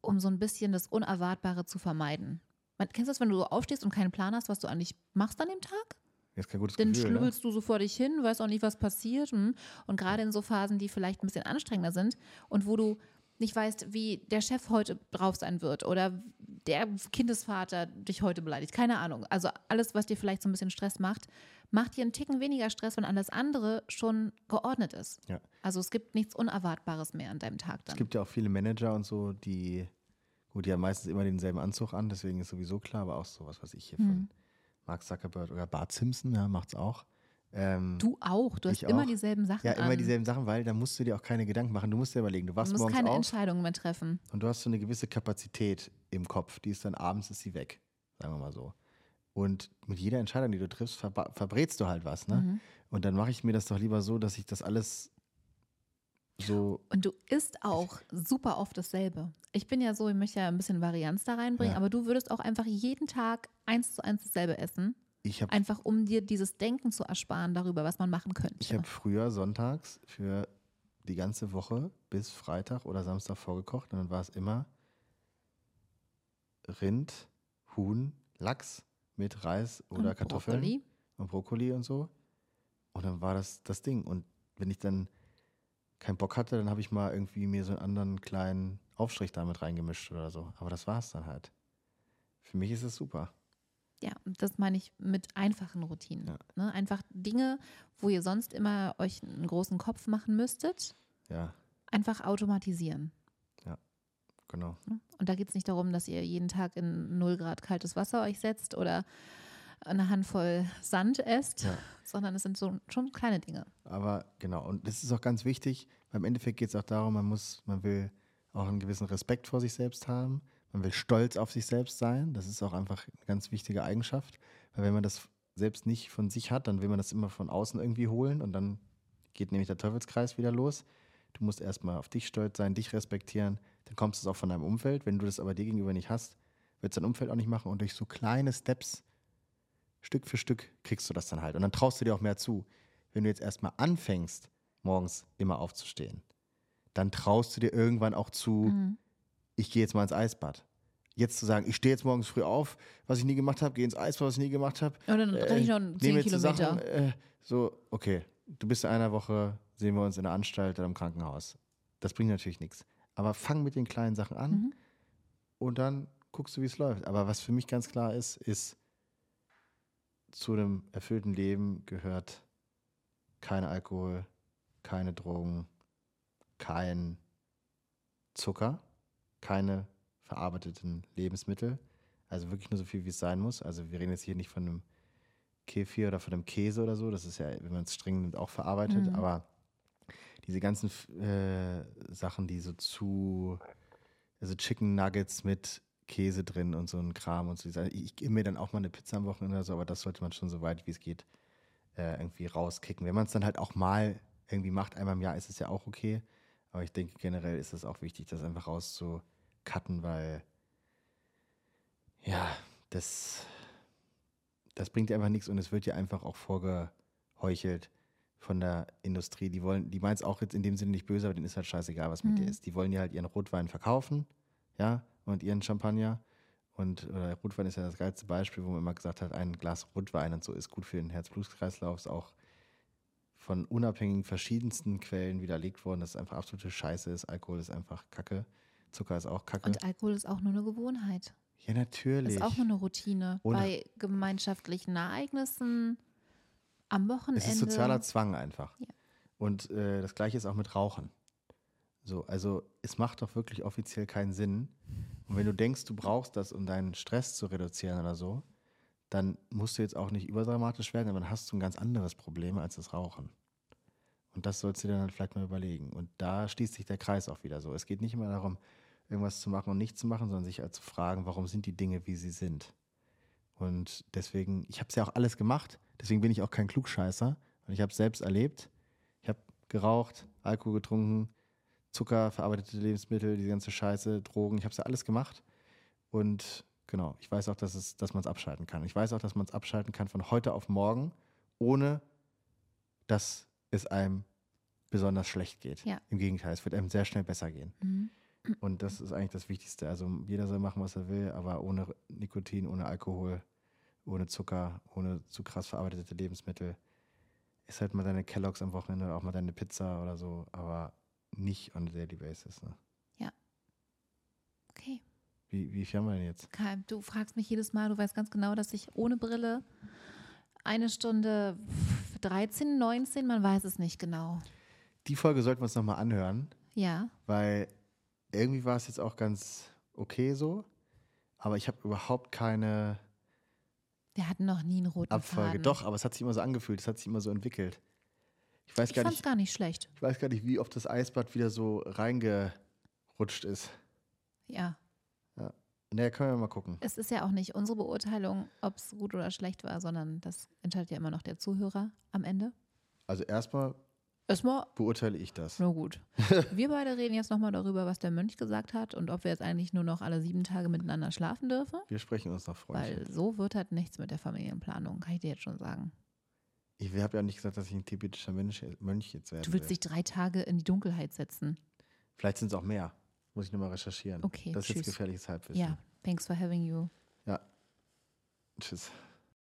um so ein bisschen das Unerwartbare zu vermeiden. Man, kennst du das, wenn du so aufstehst und keinen Plan hast, was du eigentlich machst an dem Tag? Ist kein gutes Dann Gefühl, schlubbelst ne? du so vor dich hin, weißt auch nicht, was passiert. Hm? Und gerade in so Phasen, die vielleicht ein bisschen anstrengender sind und wo du nicht weißt, wie der Chef heute drauf sein wird oder der Kindesvater dich heute beleidigt. Keine Ahnung. Also alles, was dir vielleicht so ein bisschen Stress macht, macht dir einen Ticken weniger Stress, wenn alles andere schon geordnet ist. Ja. Also es gibt nichts Unerwartbares mehr an deinem Tag dann. Es gibt ja auch viele Manager und so, die, gut, die haben meistens immer denselben Anzug an, deswegen ist sowieso klar, aber auch sowas, was ich hier mhm. von Mark Zuckerberg oder Bart Simpson, ja, macht's auch. Ähm, du auch, du hast immer auch. dieselben Sachen. Ja, immer an. dieselben Sachen, weil da musst du dir auch keine Gedanken machen. Du musst dir überlegen, du warst du musst morgens keine auf Entscheidungen mehr treffen. Und du hast so eine gewisse Kapazität im Kopf, die ist dann abends ist sie weg, sagen wir mal so. Und mit jeder Entscheidung, die du triffst, ver verbrätst du halt was, ne? Mhm. Und dann mache ich mir das doch lieber so, dass ich das alles so. Und du isst auch super oft dasselbe. Ich bin ja so, ich möchte ja ein bisschen Varianz da reinbringen, ja. aber du würdest auch einfach jeden Tag eins zu eins dasselbe essen. Ich habe Einfach um dir dieses Denken zu ersparen darüber, was man machen könnte. ich hab früher sonntags für die ganze Woche bis Freitag oder Samstag vorgekocht und dann war es immer Rind, Huhn, Lachs mit Reis oder Und Kartoffeln Brokkoli. und Brokkoli und so. Und dann war das das Ding. Und wenn ich dann keinen Bock hatte, dann habe ich mal irgendwie mir so einen anderen kleinen Aufstrich damit reingemischt oder so. Aber das war es dann halt. Für mich ist es super. Ja, das meine ich mit einfachen Routinen. Ja. Ne? Einfach Dinge, wo ihr sonst immer euch einen großen Kopf machen müsstet, Ja, einfach automatisieren. genau. Ne? Und da geht es nicht darum, dass ihr jeden Tag in 0 Grad kaltes Wasser euch setzt oder eine Handvoll Sand esst, Ja. sondern es sind so schon kleine Dinge. Aber genau, und das ist auch ganz wichtig. Beim Endeffekt geht es auch darum, man muss, man will auch einen gewissen Respekt vor sich selbst haben. Man will stolz auf sich selbst sein. Das ist auch einfach eine ganz wichtige Eigenschaft. Weil wenn man das selbst nicht von sich hat, dann will man das immer von außen irgendwie holen und dann geht nämlich der Teufelskreis wieder los. Du musst erstmal auf dich stolz sein, dich respektieren, dann kommst du es auch von deinem Umfeld. Wenn du das aber dir gegenüber nicht hast, wird es dein Umfeld auch nicht machen und durch so kleine Steps, Stück für Stück, kriegst du das dann halt. Und dann traust du dir auch mehr zu. Wenn du jetzt erstmal anfängst, morgens immer aufzustehen, dann traust du dir irgendwann auch zu, Mhm. Ich gehe jetzt mal ins Eisbad. Jetzt zu sagen, ich stehe jetzt morgens früh auf, was ich nie gemacht habe, gehe ins Eisbad, was ich nie gemacht habe. Und dann renne ich noch nehme 10 jetzt so Kilometer. Sachen, äh, so, okay, du bist in einer Woche, sehen wir uns in der Anstalt oder im Krankenhaus. Das bringt natürlich nichts. Aber fang mit den kleinen Sachen an Mhm. und dann guckst du, wie es läuft. Aber was für mich ganz klar ist, ist, zu einem erfüllten Leben gehört kein Alkohol, keine Drogen, kein Zucker, keine verarbeiteten Lebensmittel. Also wirklich nur so viel, wie es sein muss. Also wir reden jetzt hier nicht von einem Kefir oder von einem Käse oder so. Das ist ja, wenn man es streng nimmt, auch verarbeitet. Mhm. Aber diese ganzen äh, Sachen, die so zu, also Chicken Nuggets mit Käse drin und so ein Kram und so. Ich, gebe mir dann auch mal eine Pizza am Wochenende oder so, aber das sollte man schon so weit wie es geht äh, irgendwie rauskicken. Wenn man es dann halt auch mal irgendwie macht, einmal im Jahr, ist es ja auch okay. Aber ich denke generell ist es auch wichtig, das einfach rauszucutten, weil ja, das, das bringt dir einfach nichts und es wird dir einfach auch vorgeheuchelt von der Industrie. Die wollen, die meint es auch jetzt in dem Sinne nicht böse, aber denen ist halt scheißegal, was mit Mhm. dir ist. Die wollen dir halt ihren Rotwein verkaufen, ja, und ihren Champagner. Und oder Rotwein ist ja das geilste Beispiel, wo man immer gesagt hat, ein Glas Rotwein und so ist gut für den Herz-Blut-Kreislauf, ist auch von unabhängigen verschiedensten Quellen widerlegt worden, dass es einfach absolute Scheiße ist. Alkohol ist einfach Kacke. Zucker ist auch Kacke. Und Alkohol ist auch nur eine Gewohnheit. ja, natürlich. Ist auch nur eine Routine. Und- Bei gemeinschaftlichen Ereignissen, am Wochenende. Es ist sozialer Zwang einfach. Ja. Und äh, das gleiche ist auch mit Rauchen. So, also es macht doch wirklich offiziell keinen Sinn. Und wenn du denkst, du brauchst das, um deinen Stress zu reduzieren oder so, dann musst du jetzt auch nicht überdramatisch werden, aber dann hast du ein ganz anderes Problem als das Rauchen. Und das sollst du dir dann vielleicht mal überlegen. Und da schließt sich der Kreis auch wieder so. Es geht nicht immer darum, irgendwas zu machen und nicht zu machen, sondern sich halt zu fragen, warum sind die Dinge, wie sie sind. Und deswegen, ich habe es ja auch alles gemacht, deswegen bin ich auch kein Klugscheißer. Und ich habe es selbst erlebt. Ich habe geraucht, Alkohol getrunken, Zucker, verarbeitete Lebensmittel, die ganze Scheiße, Drogen, ich habe es ja alles gemacht. Und genau, ich weiß auch, dass, es, dass man es abschalten kann. Ich weiß auch, dass man es abschalten kann von heute auf morgen, ohne dass es einem besonders schlecht geht. Ja. Im Gegenteil, es wird einem sehr schnell besser gehen. Mhm. Und das ist eigentlich das Wichtigste. Also jeder soll machen, was er will, aber ohne Nikotin, ohne Alkohol, ohne Zucker, ohne zu krass verarbeitete Lebensmittel. Ist halt mal deine Kelloggs am Wochenende oder auch mal deine Pizza oder so, aber nicht on a daily basis. Ne? Okay. Wie, wie viel haben wir denn jetzt? Kai, du fragst mich jedes Mal, du weißt ganz genau, dass ich ohne Brille eine Stunde 13, 19, man weiß es nicht genau. Die Folge sollten wir uns nochmal anhören, Ja. weil irgendwie war es jetzt auch ganz okay so, aber ich habe überhaupt keine Wir hatten noch nie einen roten Abfolge. Faden. Doch, aber es hat sich immer so angefühlt, es hat sich immer so entwickelt. Ich weiß Ich gar nicht, gar nicht schlecht. ich weiß gar nicht, wie oft das Eisbad wieder so reingerutscht ist. Ja. Naja, können wir mal gucken. Es ist ja auch nicht unsere Beurteilung, ob es gut oder schlecht war, sondern das entscheidet ja immer noch der Zuhörer am Ende. Also erstmal Erstmal, beurteile ich das. na gut. Wir beide reden jetzt nochmal darüber, was der Mönch gesagt hat und ob wir jetzt eigentlich nur noch alle sieben Tage miteinander schlafen dürfen. Wir sprechen uns noch Freundchen. Weil so wird halt nichts mit der Familienplanung, kann ich dir jetzt schon sagen. Ich habe ja nicht gesagt, dass ich ein tibetischer Mönch, Mönch jetzt werde. Du willst dich drei Tage in die Dunkelheit setzen. Vielleicht sind es auch mehr. Muss ich nochmal recherchieren. Okay, Das ist jetzt tschüss. gefährliches Halbwissen. Ja, thanks for having you. ja. Tschüss.